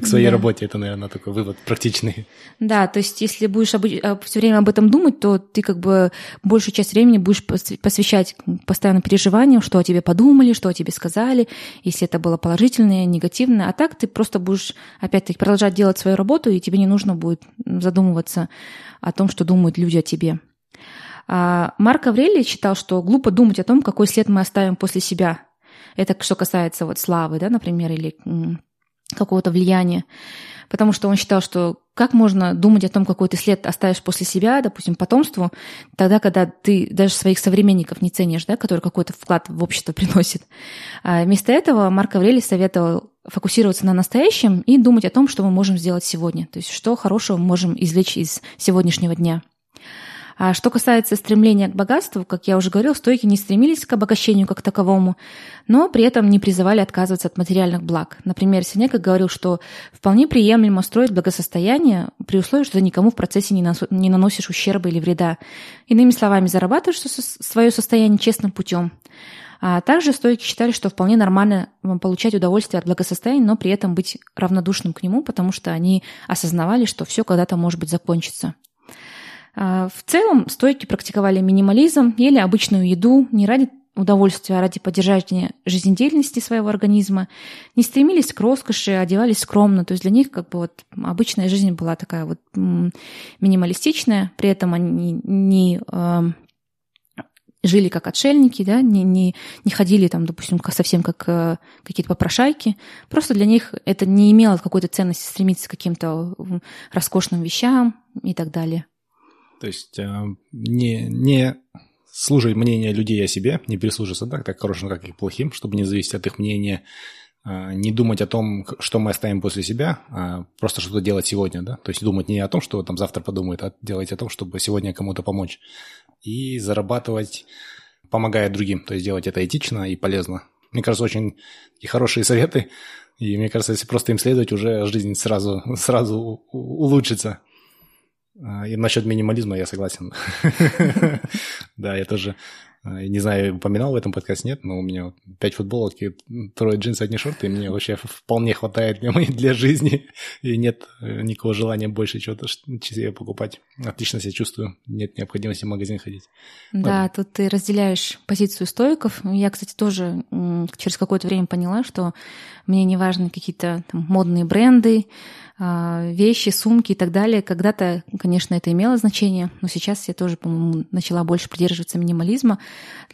к своей работе. Это, наверное, такой вывод практичный. Да, то есть если будешь а, все время об этом думать, то ты как бы большую часть времени будешь посвящать постоянно переживаниям, что о тебе подумали, что о тебе сказали, если это было положительное, негативное. А так ты просто будешь, опять-таки, продолжать делать свою работу, и тебе не нужно будет задумываться о том, что думают люди о тебе. А Марк Аврелий считал, что глупо думать о том, какой след мы оставим после себя – это что касается вот славы, да, например, или какого-то влияния. Потому что он считал, что как можно думать о том, какой ты след оставишь после себя, допустим, потомству, тогда, когда ты даже своих современников не ценишь, да, которые какой-то вклад в общество приносит. А вместо этого Марк Аврелий советовал фокусироваться на настоящем и думать о том, что мы можем сделать сегодня. То есть что хорошего мы можем извлечь из сегодняшнего дня. А что касается стремления к богатству, как я уже говорил, стойки не стремились к обогащению как таковому, но при этом не призывали отказываться от материальных благ. Например, Синека говорил, что вполне приемлемо строить благосостояние при условии, что ты никому в процессе не, наносишь ущерба или вреда. Иными словами, зарабатываешь свое состояние честным путем. А также стойки считали, что вполне нормально получать удовольствие от благосостояния, но при этом быть равнодушным к нему, потому что они осознавали, что все когда-то может быть закончится. А, в целом стойки практиковали минимализм, ели обычную еду не ради удовольствия, а ради поддержания жизнедеятельности своего организма, не стремились к роскоши, одевались скромно. То есть для них как бы вот обычная жизнь была такая вот минималистичная, при этом они не э, жили как отшельники, да, не, не, не ходили там, допустим, совсем как э, какие-то попрошайки. Просто для них это не имело какой-то ценности стремиться к каким-то роскошным вещам и так далее. То есть э, не, не слушать мнение людей о себе, не прислушиваться так, как хорошим, как и плохим, чтобы не зависеть от их мнения, э, не думать о том, что мы оставим после себя, а просто что-то делать сегодня, да, то есть думать не о том, что там завтра подумает, а делать о том, чтобы сегодня кому-то помочь и зарабатывать, помогая другим, то есть делать это этично и полезно. Мне кажется, очень и хорошие советы, и мне кажется, если просто им следовать, уже жизнь сразу, сразу улучшится. А, и насчет минимализма я согласен. Да, я тоже не знаю, упоминал в этом подкасте, нет, но у меня пять футболок и трое джинсов, одни шорты, и мне вообще вполне хватает для, моей, для жизни, и нет э, никакого желания больше чего-то себе покупать. Отлично себя чувствую, нет необходимости в магазин ходить. Да, вот. тут ты разделяешь позицию стоиков. Я, кстати, тоже через какое-то время поняла, что мне не важны какие-то модные бренды, а, вещи, сумки и так далее. Когда-то, конечно, это имело значение, но сейчас я тоже, по-моему, начала больше придерживаться минимализма.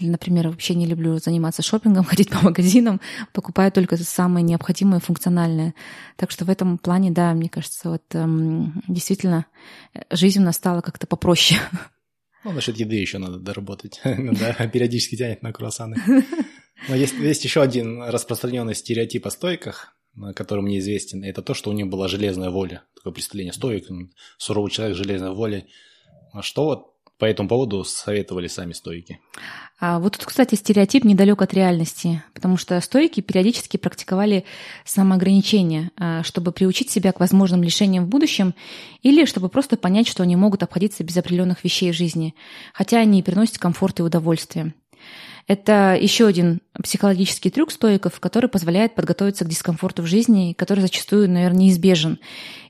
Например, вообще не люблю заниматься шопингом, ходить по магазинам, покупаю только самое необходимое, функциональное. Так что в этом плане, да, мне кажется, вот эм, действительно жизнь у нас стала как-то попроще. Ну, насчет еды еще надо доработать. да, периодически тянет на круассаны. Но есть, есть еще один распространенный стереотип о стойках, который мне известен, это то, что у него была железная воля. Такое представление стоик, суровый человек железной волей. А что вот по этому поводу советовали сами стойки? А вот тут, кстати, стереотип недалек от реальности, потому что стойки периодически практиковали самоограничение, а, чтобы приучить себя к возможным лишениям в будущем или чтобы просто понять, что они могут обходиться без определенных вещей в жизни, хотя они и приносят комфорт и удовольствие. Это еще один психологический трюк стоиков, который позволяет подготовиться к дискомфорту в жизни, который зачастую, наверное, неизбежен,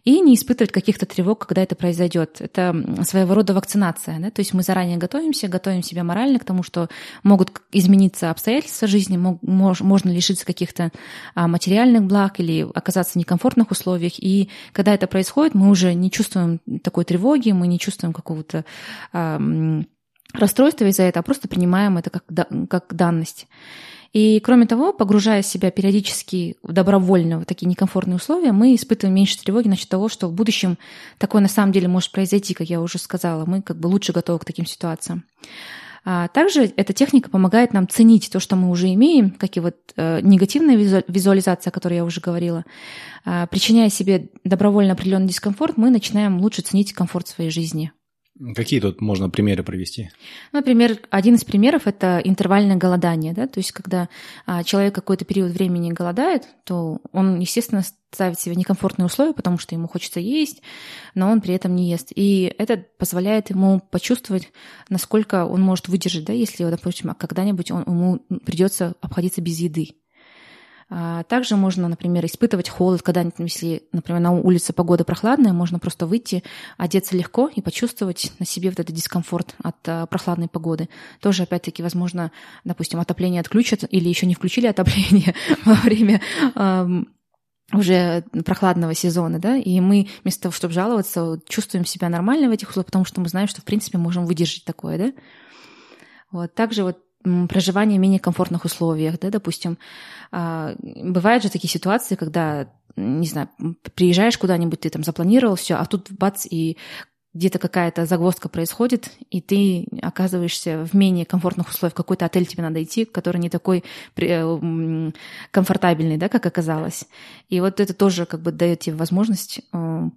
и не испытывать каких-то тревог, когда это произойдет. Это своего рода вакцинация. Да? То есть мы заранее готовимся, готовим себя морально к тому, что могут измениться обстоятельства жизни, можно лишиться каких-то а, материальных благ или оказаться в некомфортных условиях. И когда это происходит, мы уже не чувствуем такой тревоги, мы не чувствуем какого-то расстройство из-за этого, а просто принимаем это как, как данность. И кроме того, погружая себя периодически добровольно в такие некомфортные условия, мы испытываем меньше тревоги насчет того, что в будущем такое на самом деле может произойти, как я уже сказала. Мы как бы лучше готовы к таким ситуациям. А также эта техника помогает нам ценить то, что мы уже имеем, как и вот э, негативная визуализация, о которой я уже говорила. А, причиняя себе добровольно определенный дискомфорт, мы начинаем лучше ценить комфорт своей жизни. Какие тут можно примеры провести? Например, один из примеров – это интервальное голодание. Да? То есть, когда а, человек какой-то период времени голодает, то он, естественно, ставит себе некомфортные условия, потому что ему хочется есть, но он при этом не ест. И это позволяет ему почувствовать, насколько он может выдержать, да, если, допустим, когда-нибудь он, ему придется обходиться без еды. А, также можно, например, испытывать холод, когда, если, например, на улице погода прохладная, можно просто выйти, одеться легко и почувствовать на себе вот этот дискомфорт от а, прохладной погоды. Тоже, опять-таки, возможно, допустим, отопление отключат или еще не включили отопление во время уже прохладного сезона, да, и мы вместо того, чтобы жаловаться, чувствуем себя нормально в этих условиях, потому что мы знаем, что, в принципе, можем выдержать такое, да. Вот. Также вот проживание в менее комфортных условиях, да, допустим. А, бывают же такие ситуации, когда, не знаю, приезжаешь куда-нибудь, ты там запланировал все, а тут бац, и где-то какая-то загвоздка происходит, и ты оказываешься в менее комфортных условиях. Какой-то отель тебе надо идти, который не такой э, комфортабельный, да, как оказалось. И вот это тоже как бы дает тебе возможность э,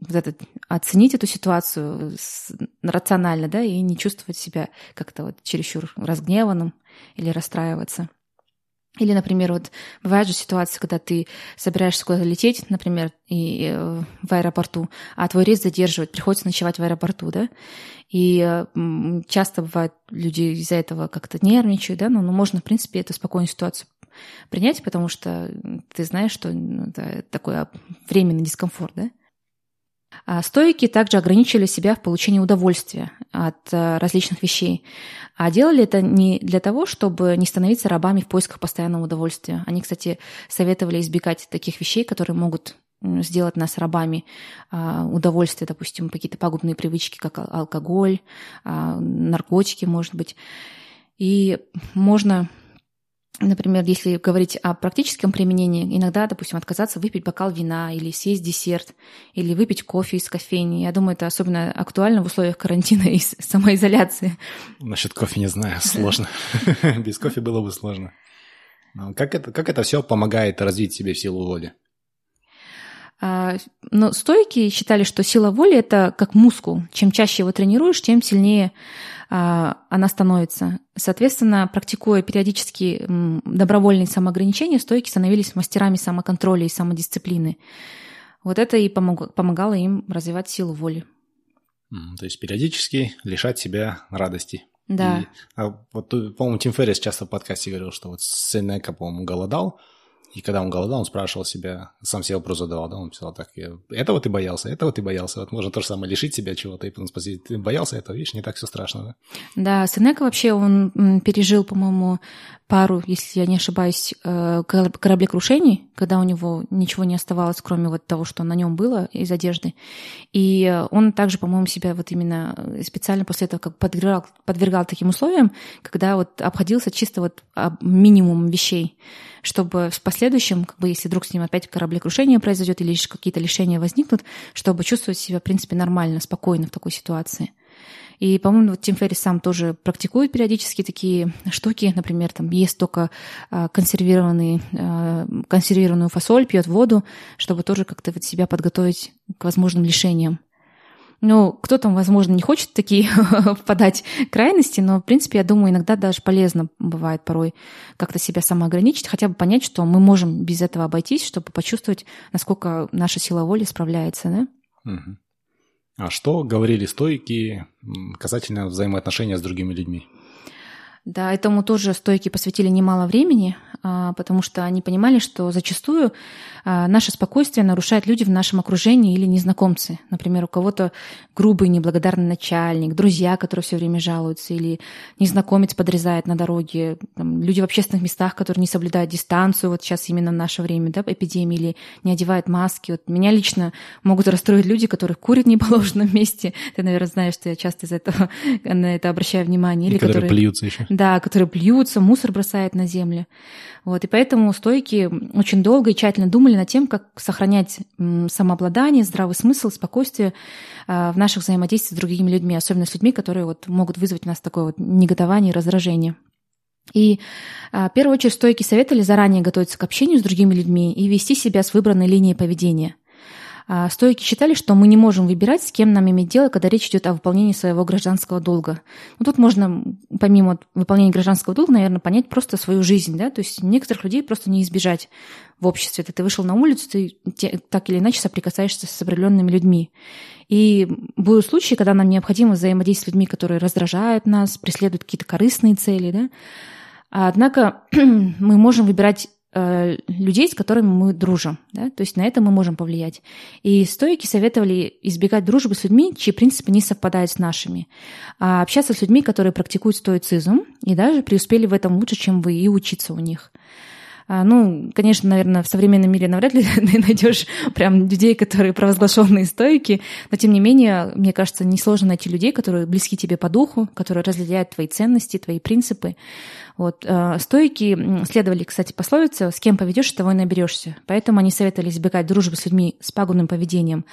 вот этот, оценить эту ситуацию рационально, да, и не чувствовать себя как-то вот чересчур разгневанным или расстраиваться. Или, например, вот бывают же ситуации, когда ты собираешься куда-то лететь, например, и, э, в аэропорту, а твой рейс задерживает, приходится ночевать в аэропорту, да, и э, часто бывает, люди из-за этого как-то нервничают, да, но ну, можно, в принципе, эту спокойную ситуацию принять, потому что ты знаешь, что ну, это такой временный дискомфорт, да. А стойки также ограничивали себя в получении удовольствия от э, различных вещей. А делали это не для того, чтобы не становиться рабами в поисках постоянного удовольствия. Они, кстати, советовали избегать таких вещей, которые могут сделать нас рабами а, удовольствия, допустим, какие-то пагубные привычки, как алкоголь, а, наркотики, может быть. И можно Например, если говорить о практическом применении, иногда, допустим, отказаться выпить бокал вина или съесть десерт, или выпить кофе из кофейни. Я думаю, это особенно актуально в условиях карантина и самоизоляции. Насчет кофе не знаю, сложно. Без кофе было бы сложно. Как это, как это все помогает развить себе силу воли? А, но стойки считали, что сила воли – это как мускул. Чем чаще его тренируешь, тем сильнее а, она становится. Соответственно, практикуя периодически добровольные самоограничения, стойки становились мастерами самоконтроля и самодисциплины. Вот это и помогало им развивать силу воли. То есть периодически лишать себя радости Да. И, а, вот, по-моему, Тим Феррис часто в подкасте говорил, что вот Сенека, по-моему, голодал, и когда он голодал, он спрашивал себя, сам себе вопрос задавал, да, он писал так, этого ты боялся, этого ты боялся, вот можно то же самое лишить себя чего-то и потом спросить, ты боялся этого, видишь, не так все страшно, да? Да, Сенека вообще, он пережил, по-моему, пару, если я не ошибаюсь, э, кораблекрушений, когда у него ничего не оставалось, кроме вот того, что на нем было из одежды. И он также, по-моему, себя вот именно специально после этого как подвергал, подвергал таким условиям, когда вот обходился чисто вот минимум вещей чтобы в последующем, как бы, если вдруг с ним опять кораблекрушение произойдет или какие-то лишения возникнут, чтобы чувствовать себя, в принципе, нормально, спокойно в такой ситуации. И, по-моему, вот Тим Феррис сам тоже практикует периодически такие штуки. Например, там ест только а, консервированный, а, консервированную фасоль, пьет воду, чтобы тоже как-то вот себя подготовить к возможным лишениям. Ну, кто-то, возможно, не хочет такие впадать крайности, но, в принципе, я думаю, иногда даже полезно бывает порой как-то себя самоограничить, хотя бы понять, что мы можем без этого обойтись, чтобы почувствовать, насколько наша сила воли справляется, да? А что говорили стойки касательно взаимоотношения с другими людьми? Да, этому тоже стойки посвятили немало времени, а, потому что они понимали, что зачастую а, наше спокойствие нарушают люди в нашем окружении или незнакомцы. Например, у кого-то грубый, неблагодарный начальник, друзья, которые все время жалуются, или незнакомец подрезает на дороге, там, люди в общественных местах, которые не соблюдают дистанцию, вот сейчас именно в наше время, да, эпидемии, или не одевают маски. Вот меня лично могут расстроить люди, которые курят в неположенном месте. Ты, наверное, знаешь, что я часто из этого на это обращаю внимание. Или и которые, которые плюются еще. Да, которые плюются, мусор бросают на землю. Вот, и поэтому стойки очень долго и тщательно думали над тем, как сохранять самообладание, здравый смысл, спокойствие а, в наших взаимодействиях с другими людьми, особенно с людьми, которые вот могут вызвать у нас такое вот негодование и раздражение. И а, в первую очередь стойки советовали заранее готовиться к общению с другими людьми и вести себя с выбранной линией поведения – стойки считали, что мы не можем выбирать, с кем нам иметь дело, когда речь идет о выполнении своего гражданского долга. Ну, тут можно, помимо выполнения гражданского долга, наверное, понять просто свою жизнь. Да? То есть некоторых людей просто не избежать в обществе. Ты, ты вышел на улицу, ты так или иначе соприкасаешься с определенными людьми. И будут случаи, когда нам необходимо взаимодействовать с людьми, которые раздражают нас, преследуют какие-то корыстные цели. Да? Однако мы можем выбирать людей, с которыми мы дружим. Да? То есть на это мы можем повлиять. И стойки советовали избегать дружбы с людьми, чьи принципы не совпадают с нашими. А общаться с людьми, которые практикуют стоицизм, и даже преуспели в этом лучше, чем вы, и учиться у них. А, ну, конечно, наверное, в современном мире навряд ли ты найдешь прям людей, которые провозглашенные стойки, но тем не менее, мне кажется, несложно найти людей, которые близки тебе по духу, которые разделяют твои ценности, твои принципы. Вот. Э, стойки следовали, кстати, пословице «с кем поведешь, того и наберешься». Поэтому они советовали избегать дружбы с людьми с пагубным поведением.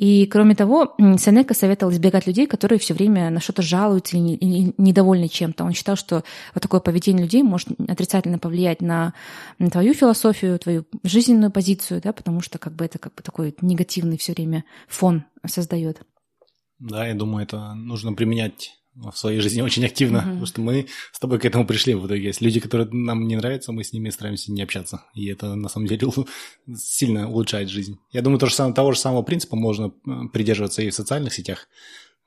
И, кроме того, Сенека советовал избегать людей, которые все время на что-то жалуются или недовольны чем-то. Он считал, что вот такое поведение людей может отрицательно повлиять на твою философию, твою жизненную позицию, да, потому что как бы это как бы такой негативный все время фон создает. Да, я думаю, это нужно применять в своей жизни очень активно, uh-huh. потому что мы с тобой к этому пришли в итоге. Есть люди, которые нам не нравятся, мы с ними стараемся не общаться. И это на самом деле сильно улучшает жизнь. Я думаю, то же самое, того же самого принципа можно придерживаться и в социальных сетях.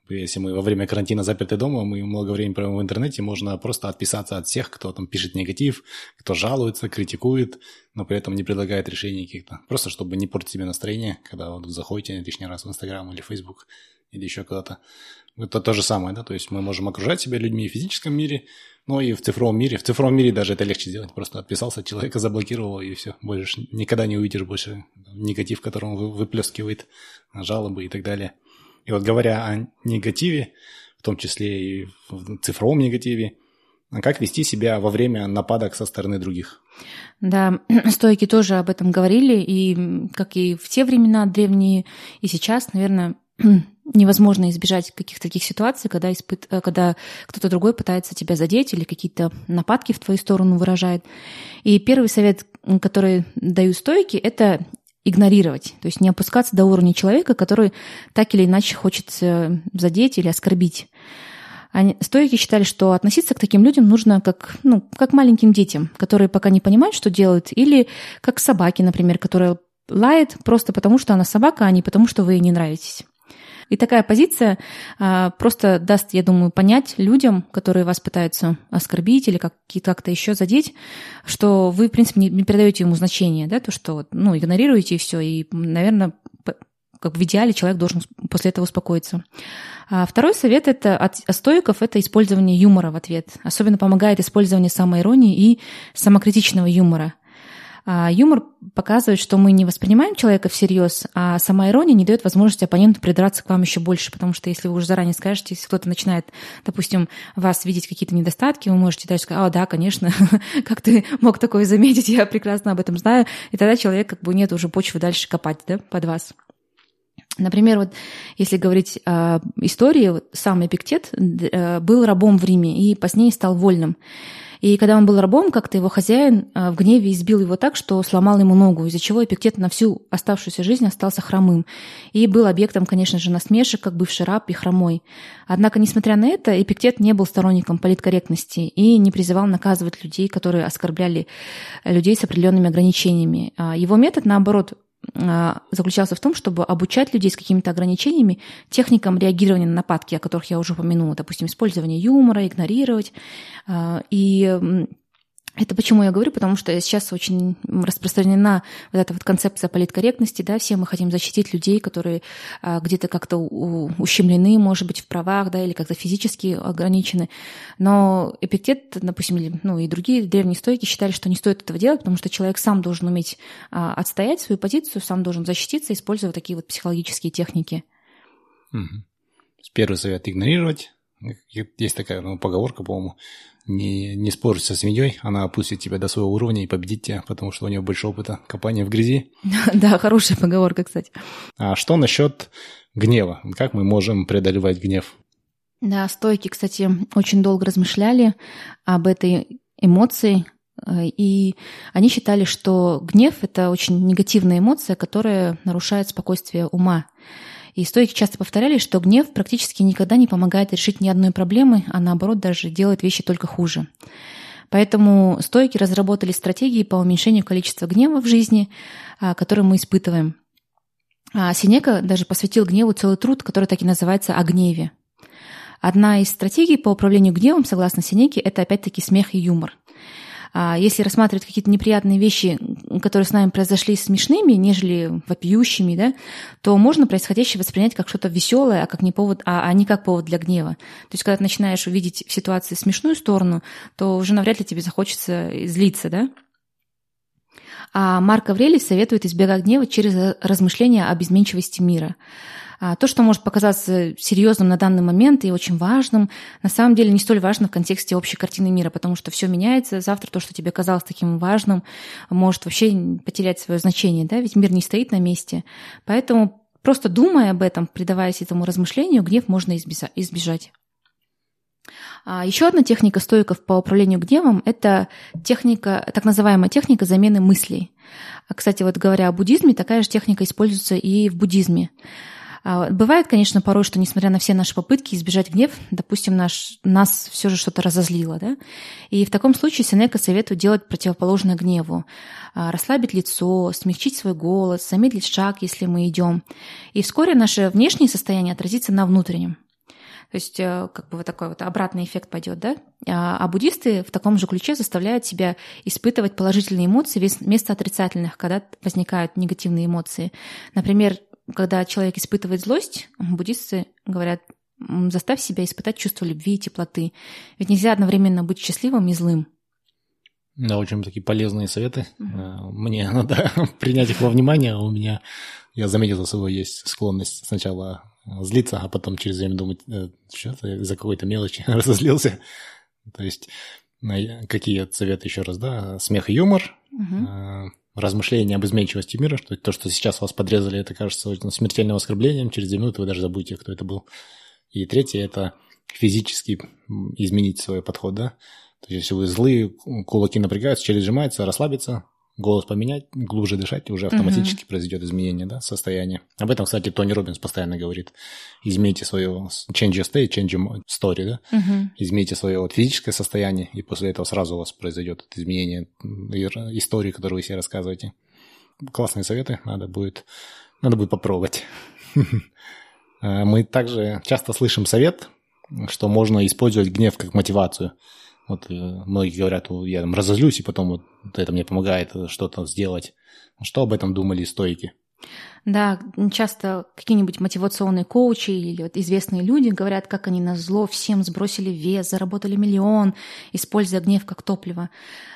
Если мы во время карантина заперты дома, мы много времени проводим в интернете, можно просто отписаться от всех, кто там пишет негатив, кто жалуется, критикует, но при этом не предлагает решений каких-то. Просто чтобы не портить себе настроение, когда вот заходите лишний раз в Инстаграм или Фейсбук или еще куда-то. Это то же самое, да, то есть мы можем окружать себя людьми в физическом мире, но и в цифровом мире. В цифровом мире даже это легче сделать, просто отписался от человека, заблокировал, и все, больше никогда не увидишь больше негатив, который он выплескивает, жалобы и так далее. И вот говоря о негативе, в том числе и в цифровом негативе, как вести себя во время нападок со стороны других? Да, стойки тоже об этом говорили, и как и в те времена древние, и сейчас, наверное, невозможно избежать каких-то таких ситуаций, когда, испыт... Э, когда кто-то другой пытается тебя задеть или какие-то нападки в твою сторону выражает. И первый совет, который даю стойки, это игнорировать, то есть не опускаться до уровня человека, который так или иначе хочет задеть или оскорбить. Они, стойки считали, что относиться к таким людям нужно как, ну, как маленьким детям, которые пока не понимают, что делают, или как собаке, например, которая лает просто потому, что она собака, а не потому, что вы ей не нравитесь. И такая позиция а, просто даст, я думаю, понять людям, которые вас пытаются оскорбить или как- как-то еще задеть, что вы, в принципе, не, не передаете ему значения, да, то, что, ну, игнорируете и все, и, наверное, как в идеале человек должен после этого успокоиться. А второй совет это от стоиков это использование юмора в ответ. Особенно помогает использование самоиронии и самокритичного юмора. А юмор показывает, что мы не воспринимаем человека всерьез, а сама ирония не дает возможности оппоненту придраться к вам еще больше, потому что если вы уже заранее скажете, если кто-то начинает, допустим, вас видеть какие-то недостатки, вы можете дальше сказать, а, да, конечно, как ты мог такое заметить, я прекрасно об этом знаю, и тогда человек как бы нет уже почвы дальше копать да, под вас. Например, вот если говорить о истории, вот сам Эпиктет э, был рабом в Риме и позднее стал вольным. И когда он был рабом, как-то его хозяин э, в гневе избил его так, что сломал ему ногу, из-за чего Эпиктет на всю оставшуюся жизнь остался хромым. И был объектом, конечно же, насмешек, как бывший раб и хромой. Однако, несмотря на это, Эпиктет не был сторонником политкорректности и не призывал наказывать людей, которые оскорбляли людей с определенными ограничениями. А его метод, наоборот, заключался в том, чтобы обучать людей с какими-то ограничениями техникам реагирования на нападки, о которых я уже упомянула, допустим, использование юмора, игнорировать. А, и это почему я говорю, потому что сейчас очень распространена вот эта вот концепция политкорректности, да, все мы хотим защитить людей, которые а, где-то как-то ущемлены, может быть, в правах, да, или как-то физически ограничены. Но Эпиктет, допустим, ну и другие древние стойки считали, что не стоит этого делать, потому что человек сам должен уметь а, отстоять свою позицию, сам должен защититься, используя вот такие вот психологические техники. Угу. Первый совет – игнорировать. Есть такая ну, поговорка, по-моему, не, не спорить со свиньей, она опустит тебя до своего уровня и победит тебя, потому что у нее больше опыта копания в грязи. Да, хорошая поговорка, кстати. А что насчет гнева? Как мы можем преодолевать гнев? Да, стойки, кстати, очень долго размышляли об этой эмоции, э, и они считали, что гнев – это очень негативная эмоция, которая нарушает спокойствие ума. И стойки часто повторяли, что гнев практически никогда не помогает решить ни одной проблемы, а наоборот даже делает вещи только хуже. Поэтому стойки разработали стратегии по уменьшению количества гнева в жизни, а, который мы испытываем. А Синека даже посвятил гневу целый труд, который так и называется «О гневе». Одна из стратегий по управлению гневом, согласно Синеке, это опять-таки смех и юмор. А если рассматривать какие-то неприятные вещи, которые с нами произошли смешными, нежели вопиющими, да, то можно происходящее воспринять как что-то веселое, а, как не повод, а, а не как повод для гнева. То есть, когда ты начинаешь увидеть в ситуации смешную сторону, то уже навряд ли тебе захочется злиться, да? А Марк Аврелий советует избегать гнева через размышления об изменчивости мира. А то, что может показаться серьезным на данный момент и очень важным, на самом деле не столь важно в контексте общей картины мира, потому что все меняется. Завтра то, что тебе казалось таким важным, может вообще потерять свое значение, да, ведь мир не стоит на месте. Поэтому просто думая об этом, предаваясь этому размышлению, гнев можно избежать. А еще одна техника стоиков по управлению гневом – это техника, так называемая техника замены мыслей. Кстати, вот говоря о буддизме, такая же техника используется и в буддизме. А, бывает, конечно, порой, что несмотря на все наши попытки избежать гнев, допустим, наш, нас все же что-то разозлило, да? И в таком случае Сенека советует делать противоположное гневу. А, расслабить лицо, смягчить свой голос, замедлить шаг, если мы идем. И вскоре наше внешнее состояние отразится на внутреннем. То есть э, как бы вот такой вот обратный эффект пойдет, да? А, а буддисты в таком же ключе заставляют себя испытывать положительные эмоции вместо отрицательных, когда возникают негативные эмоции. Например, когда человек испытывает злость, буддисты говорят, заставь себя испытать чувство любви и теплоты. Ведь нельзя одновременно быть счастливым и злым. Да, очень такие полезные советы. Mm-hmm. Мне надо принять их во внимание. У меня, я заметил за собой, есть склонность сначала злиться, а потом через время думать, «Э, что-то за какой-то мелочи разозлился. То есть какие советы еще раз, да? Смех и юмор, mm-hmm размышления об изменчивости мира, что то, что сейчас вас подрезали, это кажется смертельным оскорблением, через две минуты вы даже забудете, кто это был. И третье – это физически изменить свой подход, да. То есть, если вы злые, кулаки напрягаются, челюсть сжимается, расслабиться, голос поменять, глубже дышать, и уже автоматически угу. произойдет изменение да, состояния. Об этом, кстати, Тони Робинс постоянно говорит. Измените свое change your state, change your story, да? Угу. Измените свое вот физическое состояние, и после этого сразу у вас произойдет изменение истории, которую вы себе рассказываете. Классные советы, надо будет, надо будет попробовать. Э, мы также часто слышим совет, что можно использовать гнев как мотивацию. Вот э, многие говорят, я там разозлюсь, и потом вот это мне помогает что-то сделать. Что об этом думали стойки? Да, часто какие-нибудь мотивационные коучи или вот известные люди говорят, как они на зло всем сбросили вес, заработали миллион, используя гнев как топливо.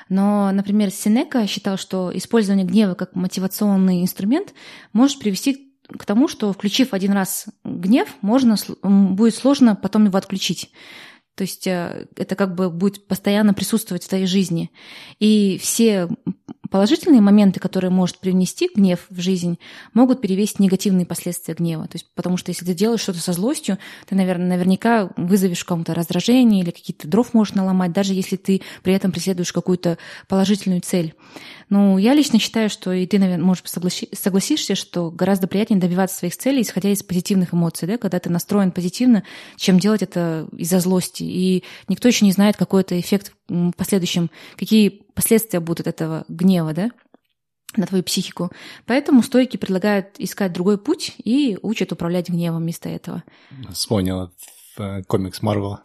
Но, например, Синека считал, что использование гнева как мотивационный инструмент может привести к тому, что включив один раз гнев, можно, будет сложно потом его отключить. То есть э, это как бы будет постоянно присутствовать в твоей жизни. И все положительные моменты, которые может привнести гнев в жизнь, могут перевесить негативные последствия гнева. То есть, потому что если ты делаешь что-то со злостью, ты, наверное, наверняка вызовешь кому-то раздражение или какие-то дров можешь наломать, даже если ты при этом преследуешь какую-то положительную цель. Ну, я лично считаю, что и ты, наверное, может, согласи- согласишься, что гораздо приятнее добиваться своих целей, исходя из позитивных эмоций, да, когда ты настроен позитивно, чем делать это из-за злости. И никто еще не знает, какой это эффект в последующем, какие последствия будут этого гнева, да, на твою психику. Поэтому стойки предлагают искать другой путь и учат управлять гневом вместо этого. Вспомнил Э, комикс Марвел,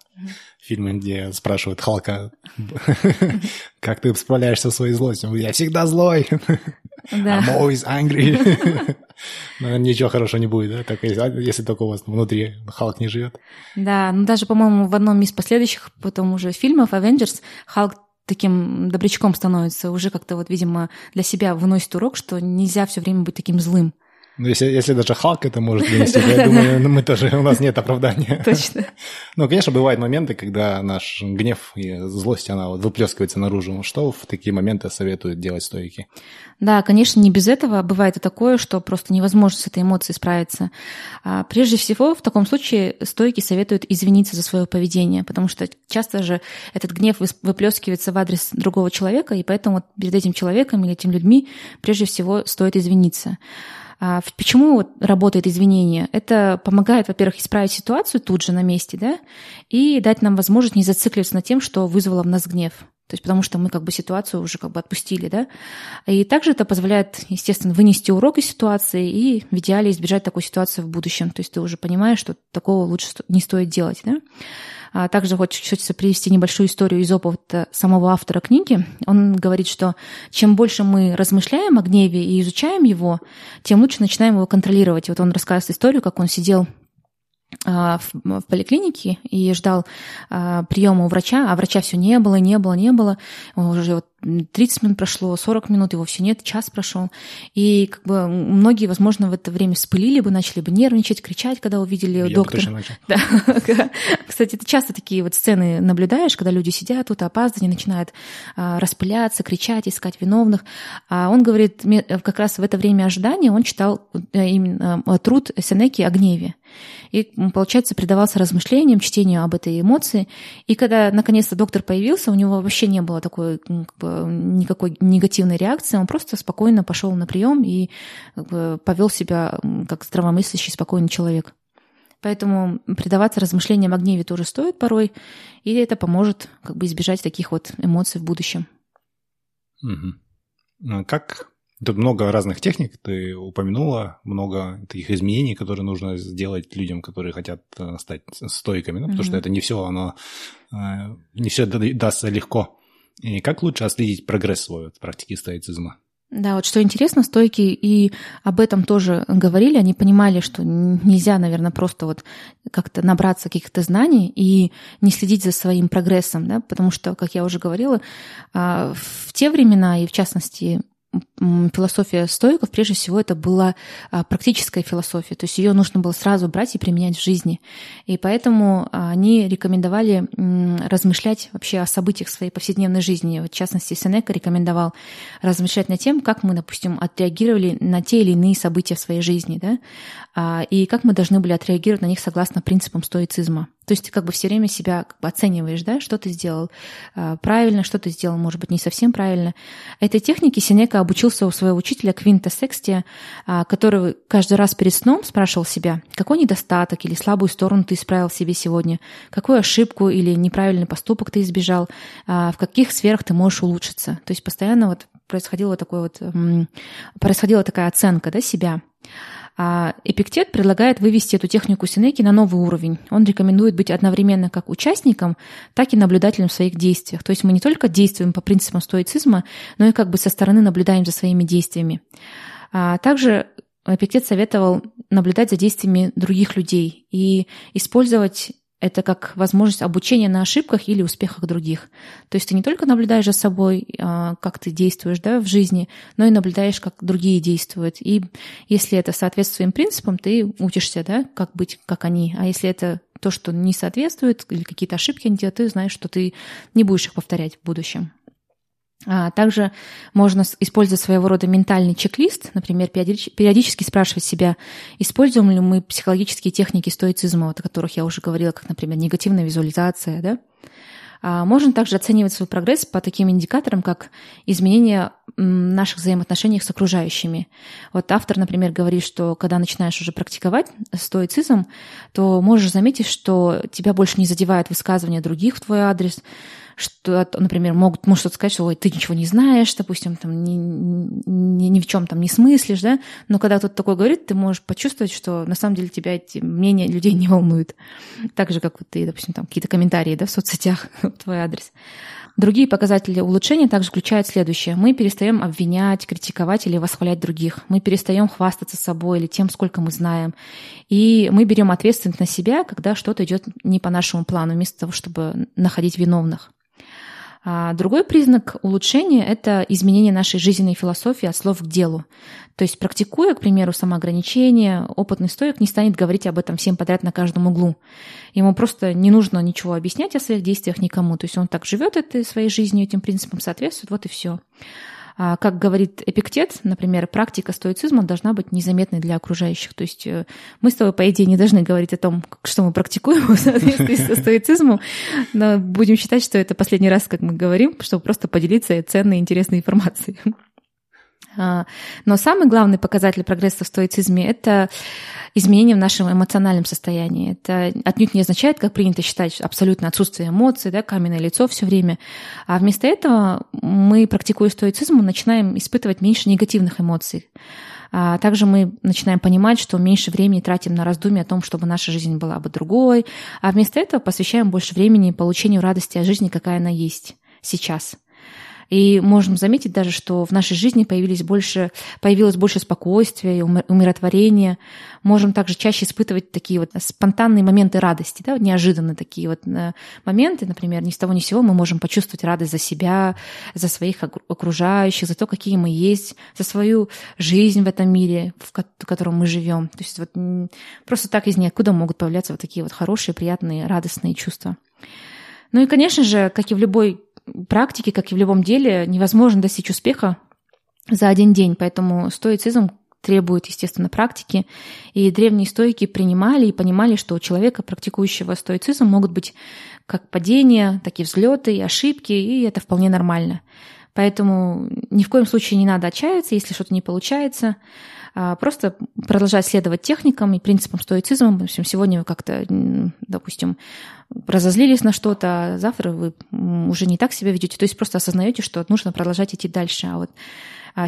фильмы, где спрашивают Халка, как ты справляешься со своей злостью? Я всегда злой. Да. I'm always angry. Ничего хорошего не будет, да? Так, если только у вас внутри Халк не живет. Да, ну даже, по-моему, в одном из последующих потом уже фильмов Avengers Халк таким добрячком становится, уже как-то вот, видимо, для себя выносит урок, что нельзя все время быть таким злым. Ну, если, если даже Халк это может вынести, я думаю, ну, мы тоже, у нас нет оправдания. Точно. Ну, конечно, бывают моменты, когда наш гнев и злость, она вот выплескивается наружу. Что в такие моменты советуют делать стойки? Да, конечно, не без этого. Бывает и такое, что просто невозможно с этой эмоцией справиться. А прежде всего, в таком случае стойки советуют извиниться за свое поведение, потому что часто же этот гнев выплескивается в адрес другого человека, и поэтому вот перед этим человеком или этими людьми прежде всего стоит извиниться. А, почему работает извинение? Это помогает, во-первых, исправить ситуацию тут же на месте, да, и дать нам возможность не зацикливаться на тем, что вызвало в нас гнев. То есть потому что мы как бы ситуацию уже как бы отпустили, да. И также это позволяет, естественно, вынести урок из ситуации и в идеале избежать такой ситуации в будущем. То есть ты уже понимаешь, что такого лучше не стоит делать, да. А также хочется привести небольшую историю из опыта самого автора книги. Он говорит, что чем больше мы размышляем о гневе и изучаем его, тем лучше начинаем его контролировать. Вот он рассказывает историю, как он сидел а, в, поликлинике и ждал а, приема у врача, а врача все не было, не было, не было. Уже вот 30 минут прошло, 40 минут, его все нет, час прошел. И как бы многие, возможно, в это время вспылили бы, начали бы нервничать, кричать, когда увидели Я доктора. Да. Кстати, ты часто такие вот сцены наблюдаешь, когда люди сидят тут, опаздывают, начинают а, распыляться, кричать, искать виновных. А он говорит, как раз в это время ожидания он читал э, именно э, труд Сенеки о гневе. И, получается, предавался размышлениям, чтению об этой эмоции. И когда наконец-то доктор появился, у него вообще не было такой как бы, никакой негативной реакции, он просто спокойно пошел на прием и повел себя как здравомыслящий, спокойный человек. Поэтому предаваться размышлениям о гневе тоже стоит порой, и это поможет как бы избежать таких вот эмоций в будущем. Угу. Как Тут много разных техник, ты упомянула, много таких изменений, которые нужно сделать людям, которые хотят э, стать стойками, ну, потому mm-hmm. что это не все, оно э, не все дастся легко. И как лучше отследить прогресс свой в практике стоицизма? Да, вот что интересно, стойки и об этом тоже говорили, они понимали, что нельзя, наверное, просто вот как-то набраться каких-то знаний и не следить за своим прогрессом, да, потому что, как я уже говорила, а, в те времена, и в частности философия стоиков, прежде всего, это была а, практическая философия, то есть ее нужно было сразу брать и применять в жизни. И поэтому а, они рекомендовали размышлять вообще о событиях своей повседневной жизни. В частности, Сенека рекомендовал размышлять над тем, как мы, допустим, отреагировали на те или иные события в своей жизни, да, а, и как мы должны были отреагировать на них согласно принципам стоицизма. То есть ты как бы все время себя как бы оцениваешь, да, что ты сделал правильно, что ты сделал, может быть, не совсем правильно. Этой технике Сенека обучился у своего учителя Квинта Секстия, а, который каждый раз перед сном спрашивал себя, какой недостаток или слабую сторону ты исправил себе сегодня, какую ошибку или неправильный поступок ты избежал, а, в каких сферах ты можешь улучшиться. То есть постоянно вот происходило такое вот, происходила такая оценка да, себя. А Эпиктет предлагает вывести эту технику Синеки на новый уровень. Он рекомендует быть одновременно как участником, так и наблюдателем в своих действиях. То есть мы не только действуем по принципам стоицизма, но и как бы со стороны наблюдаем за своими действиями. А также Эпиктет советовал наблюдать за действиями других людей и использовать это как возможность обучения на ошибках или успехах других. То есть ты не только наблюдаешь за собой, а, как ты действуешь да, в жизни, но и наблюдаешь, как другие действуют. И если это соответствует своим принципам, ты учишься, да, как быть, как они. А если это то, что не соответствует, или какие-то ошибки они делают, ты знаешь, что ты не будешь их повторять в будущем. А также можно использовать своего рода ментальный чек-лист, например, периодически спрашивать себя, используем ли мы психологические техники стоицизма, о которых я уже говорила, как, например, негативная визуализация, да? А можно также оценивать свой прогресс по таким индикаторам, как изменение наших взаимоотношений с окружающими. Вот автор, например, говорит, что когда начинаешь уже практиковать стоицизм, то можешь заметить, что тебя больше не задевает высказывания других в твой адрес, что, например, могут, может что-то сказать, что Ой, ты ничего не знаешь, допустим, там, ни, ни, ни в чем там не смыслишь, да, но когда кто-то такое говорит, ты можешь почувствовать, что на самом деле тебя эти мнения людей не волнуют. Так же, как вот ты, допустим, там какие-то комментарии да, в соцсетях твой адрес. Другие показатели улучшения также включают следующее. Мы перестаем обвинять, критиковать или восхвалять других. Мы перестаем хвастаться собой или тем, сколько мы знаем. И мы берем ответственность на себя, когда что-то идет не по нашему плану, вместо того, чтобы находить виновных. А другой признак улучшения – это изменение нашей жизненной философии от слов к делу. То есть, практикуя, к примеру, самоограничение, опытный стоик не станет говорить об этом всем подряд на каждом углу. Ему просто не нужно ничего объяснять о своих действиях никому. То есть он так живет этой своей жизнью, этим принципам соответствует, вот и все. А, как говорит Эпиктет, например, практика стоицизма должна быть незаметной для окружающих. То есть э, мы с тобой, по идее, не должны говорить о том, что мы практикуем в соответствии со стоицизмом, но будем считать, что это последний раз, как мы говорим, чтобы просто поделиться ценной интересной информацией. А, но самый главный показатель прогресса в стоицизме – это изменение в нашем эмоциональном состоянии. Это отнюдь не означает, как принято считать, абсолютно отсутствие эмоций, да, каменное лицо все время. А вместо этого мы, практикуя стоицизм, начинаем испытывать меньше негативных эмоций. А также мы начинаем понимать, что меньше времени тратим на раздумья о том, чтобы наша жизнь была бы другой, а вместо этого посвящаем больше времени получению радости о жизни, какая она есть сейчас. И можем заметить даже, что в нашей жизни появились больше, появилось больше спокойствия и умиротворения. Можем также чаще испытывать такие вот спонтанные моменты радости, да, неожиданные такие вот э, моменты, например, ни с того ни с сего мы можем почувствовать радость за себя, за своих окружающих, за то, какие мы есть, за свою жизнь в этом мире, в котором мы живем. То есть вот просто так из ниоткуда могут появляться вот такие вот хорошие, приятные, радостные чувства. Ну и, конечно же, как и в любой практике, как и в любом деле, невозможно достичь успеха за один день, поэтому стоицизм требует, естественно, практики. И древние стойки принимали и понимали, что у человека, практикующего стоицизм, могут быть как падения, так и взлеты, и ошибки, и это вполне нормально. Поэтому ни в коем случае не надо отчаяться, если что-то не получается. А просто продолжать следовать техникам и принципам стоицизма. Допустим, сегодня вы как-то, допустим, разозлились на что-то, а завтра вы уже не так себя ведете. То есть просто осознаете, что нужно продолжать идти дальше. А вот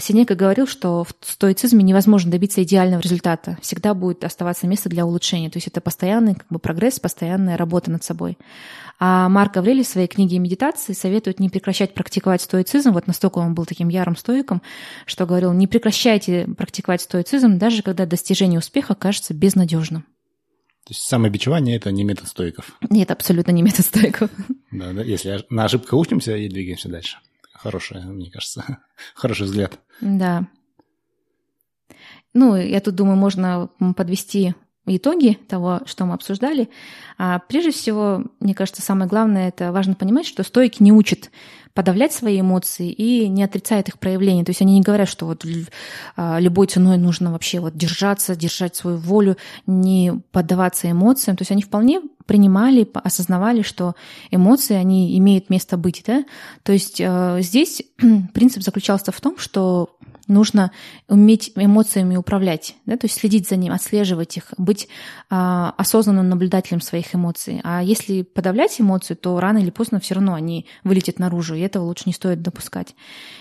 Синека говорил, что в стоицизме невозможно добиться идеального результата. Всегда будет оставаться место для улучшения. То есть это постоянный как бы, прогресс, постоянная работа над собой. А Марк Аврелий в своей книге «Медитации» советует не прекращать практиковать стоицизм. Вот настолько он был таким ярым стоиком, что говорил, не прекращайте практиковать стоицизм, даже когда достижение успеха кажется безнадежным. То есть самобичевание – это не метод стоиков? Нет, абсолютно не метод стоиков. Да, да, если на ошибках учимся и двигаемся дальше хорошая, мне кажется, хороший взгляд. Да. Ну, я тут думаю, можно подвести итоги того, что мы обсуждали. А прежде всего, мне кажется, самое главное, это важно понимать, что стойки не учат подавлять свои эмоции и не отрицают их проявления. То есть они не говорят, что вот а, любой ценой нужно вообще вот держаться, держать свою волю, не поддаваться эмоциям. То есть они вполне принимали, осознавали, что эмоции, они имеют место быть. Да? То есть э, здесь принцип заключался в том, что нужно уметь эмоциями управлять, да, то есть следить за ним, отслеживать их, быть а, осознанным наблюдателем своих эмоций. А если подавлять эмоции, то рано или поздно все равно они вылетят наружу, и этого лучше не стоит допускать.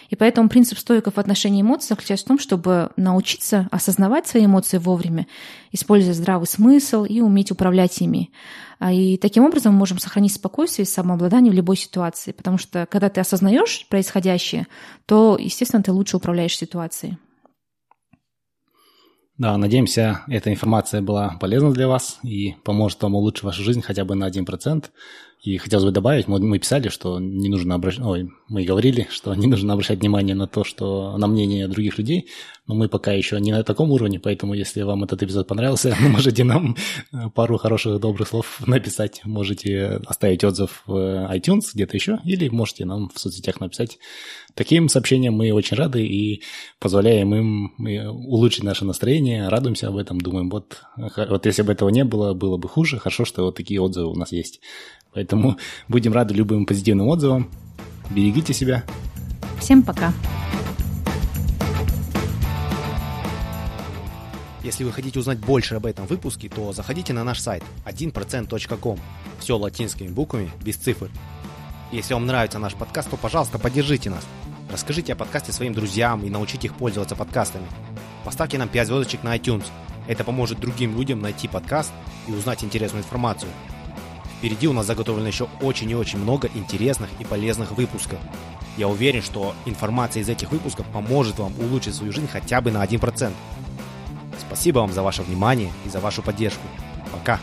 И поэтому принцип стоиков в отношении эмоций заключается в том, чтобы научиться осознавать свои эмоции вовремя, используя здравый смысл и уметь управлять ими. А, и таким образом мы можем сохранить спокойствие и самообладание в любой ситуации, потому что когда ты осознаешь происходящее, то, естественно, ты лучше управляешь ситуацией. Да, надеемся, эта информация была полезна для вас и поможет вам улучшить вашу жизнь хотя бы на 1%. И хотелось бы добавить, мы, мы писали, что не нужно обращать, ой, мы говорили, что не нужно обращать внимание на то, что на мнение других людей, но мы пока еще не на таком уровне, поэтому если вам этот эпизод понравился, можете нам пару хороших, добрых слов написать, можете оставить отзыв в iTunes, где-то еще, или можете нам в соцсетях написать. Таким сообщениям мы очень рады и позволяем им улучшить наше настроение, радуемся об этом, думаем, вот, вот если бы этого не было, было бы хуже, хорошо, что вот такие отзывы у нас есть. Поэтому будем рады любым позитивным отзывам. Берегите себя. Всем пока. Если вы хотите узнать больше об этом выпуске, то заходите на наш сайт 1%.com. Все латинскими буквами, без цифр. Если вам нравится наш подкаст, то, пожалуйста, поддержите нас. Расскажите о подкасте своим друзьям и научите их пользоваться подкастами. Поставьте нам 5 звездочек на iTunes. Это поможет другим людям найти подкаст и узнать интересную информацию. Впереди у нас заготовлено еще очень и очень много интересных и полезных выпусков. Я уверен, что информация из этих выпусков поможет вам улучшить свою жизнь хотя бы на 1%. Спасибо вам за ваше внимание и за вашу поддержку. Пока!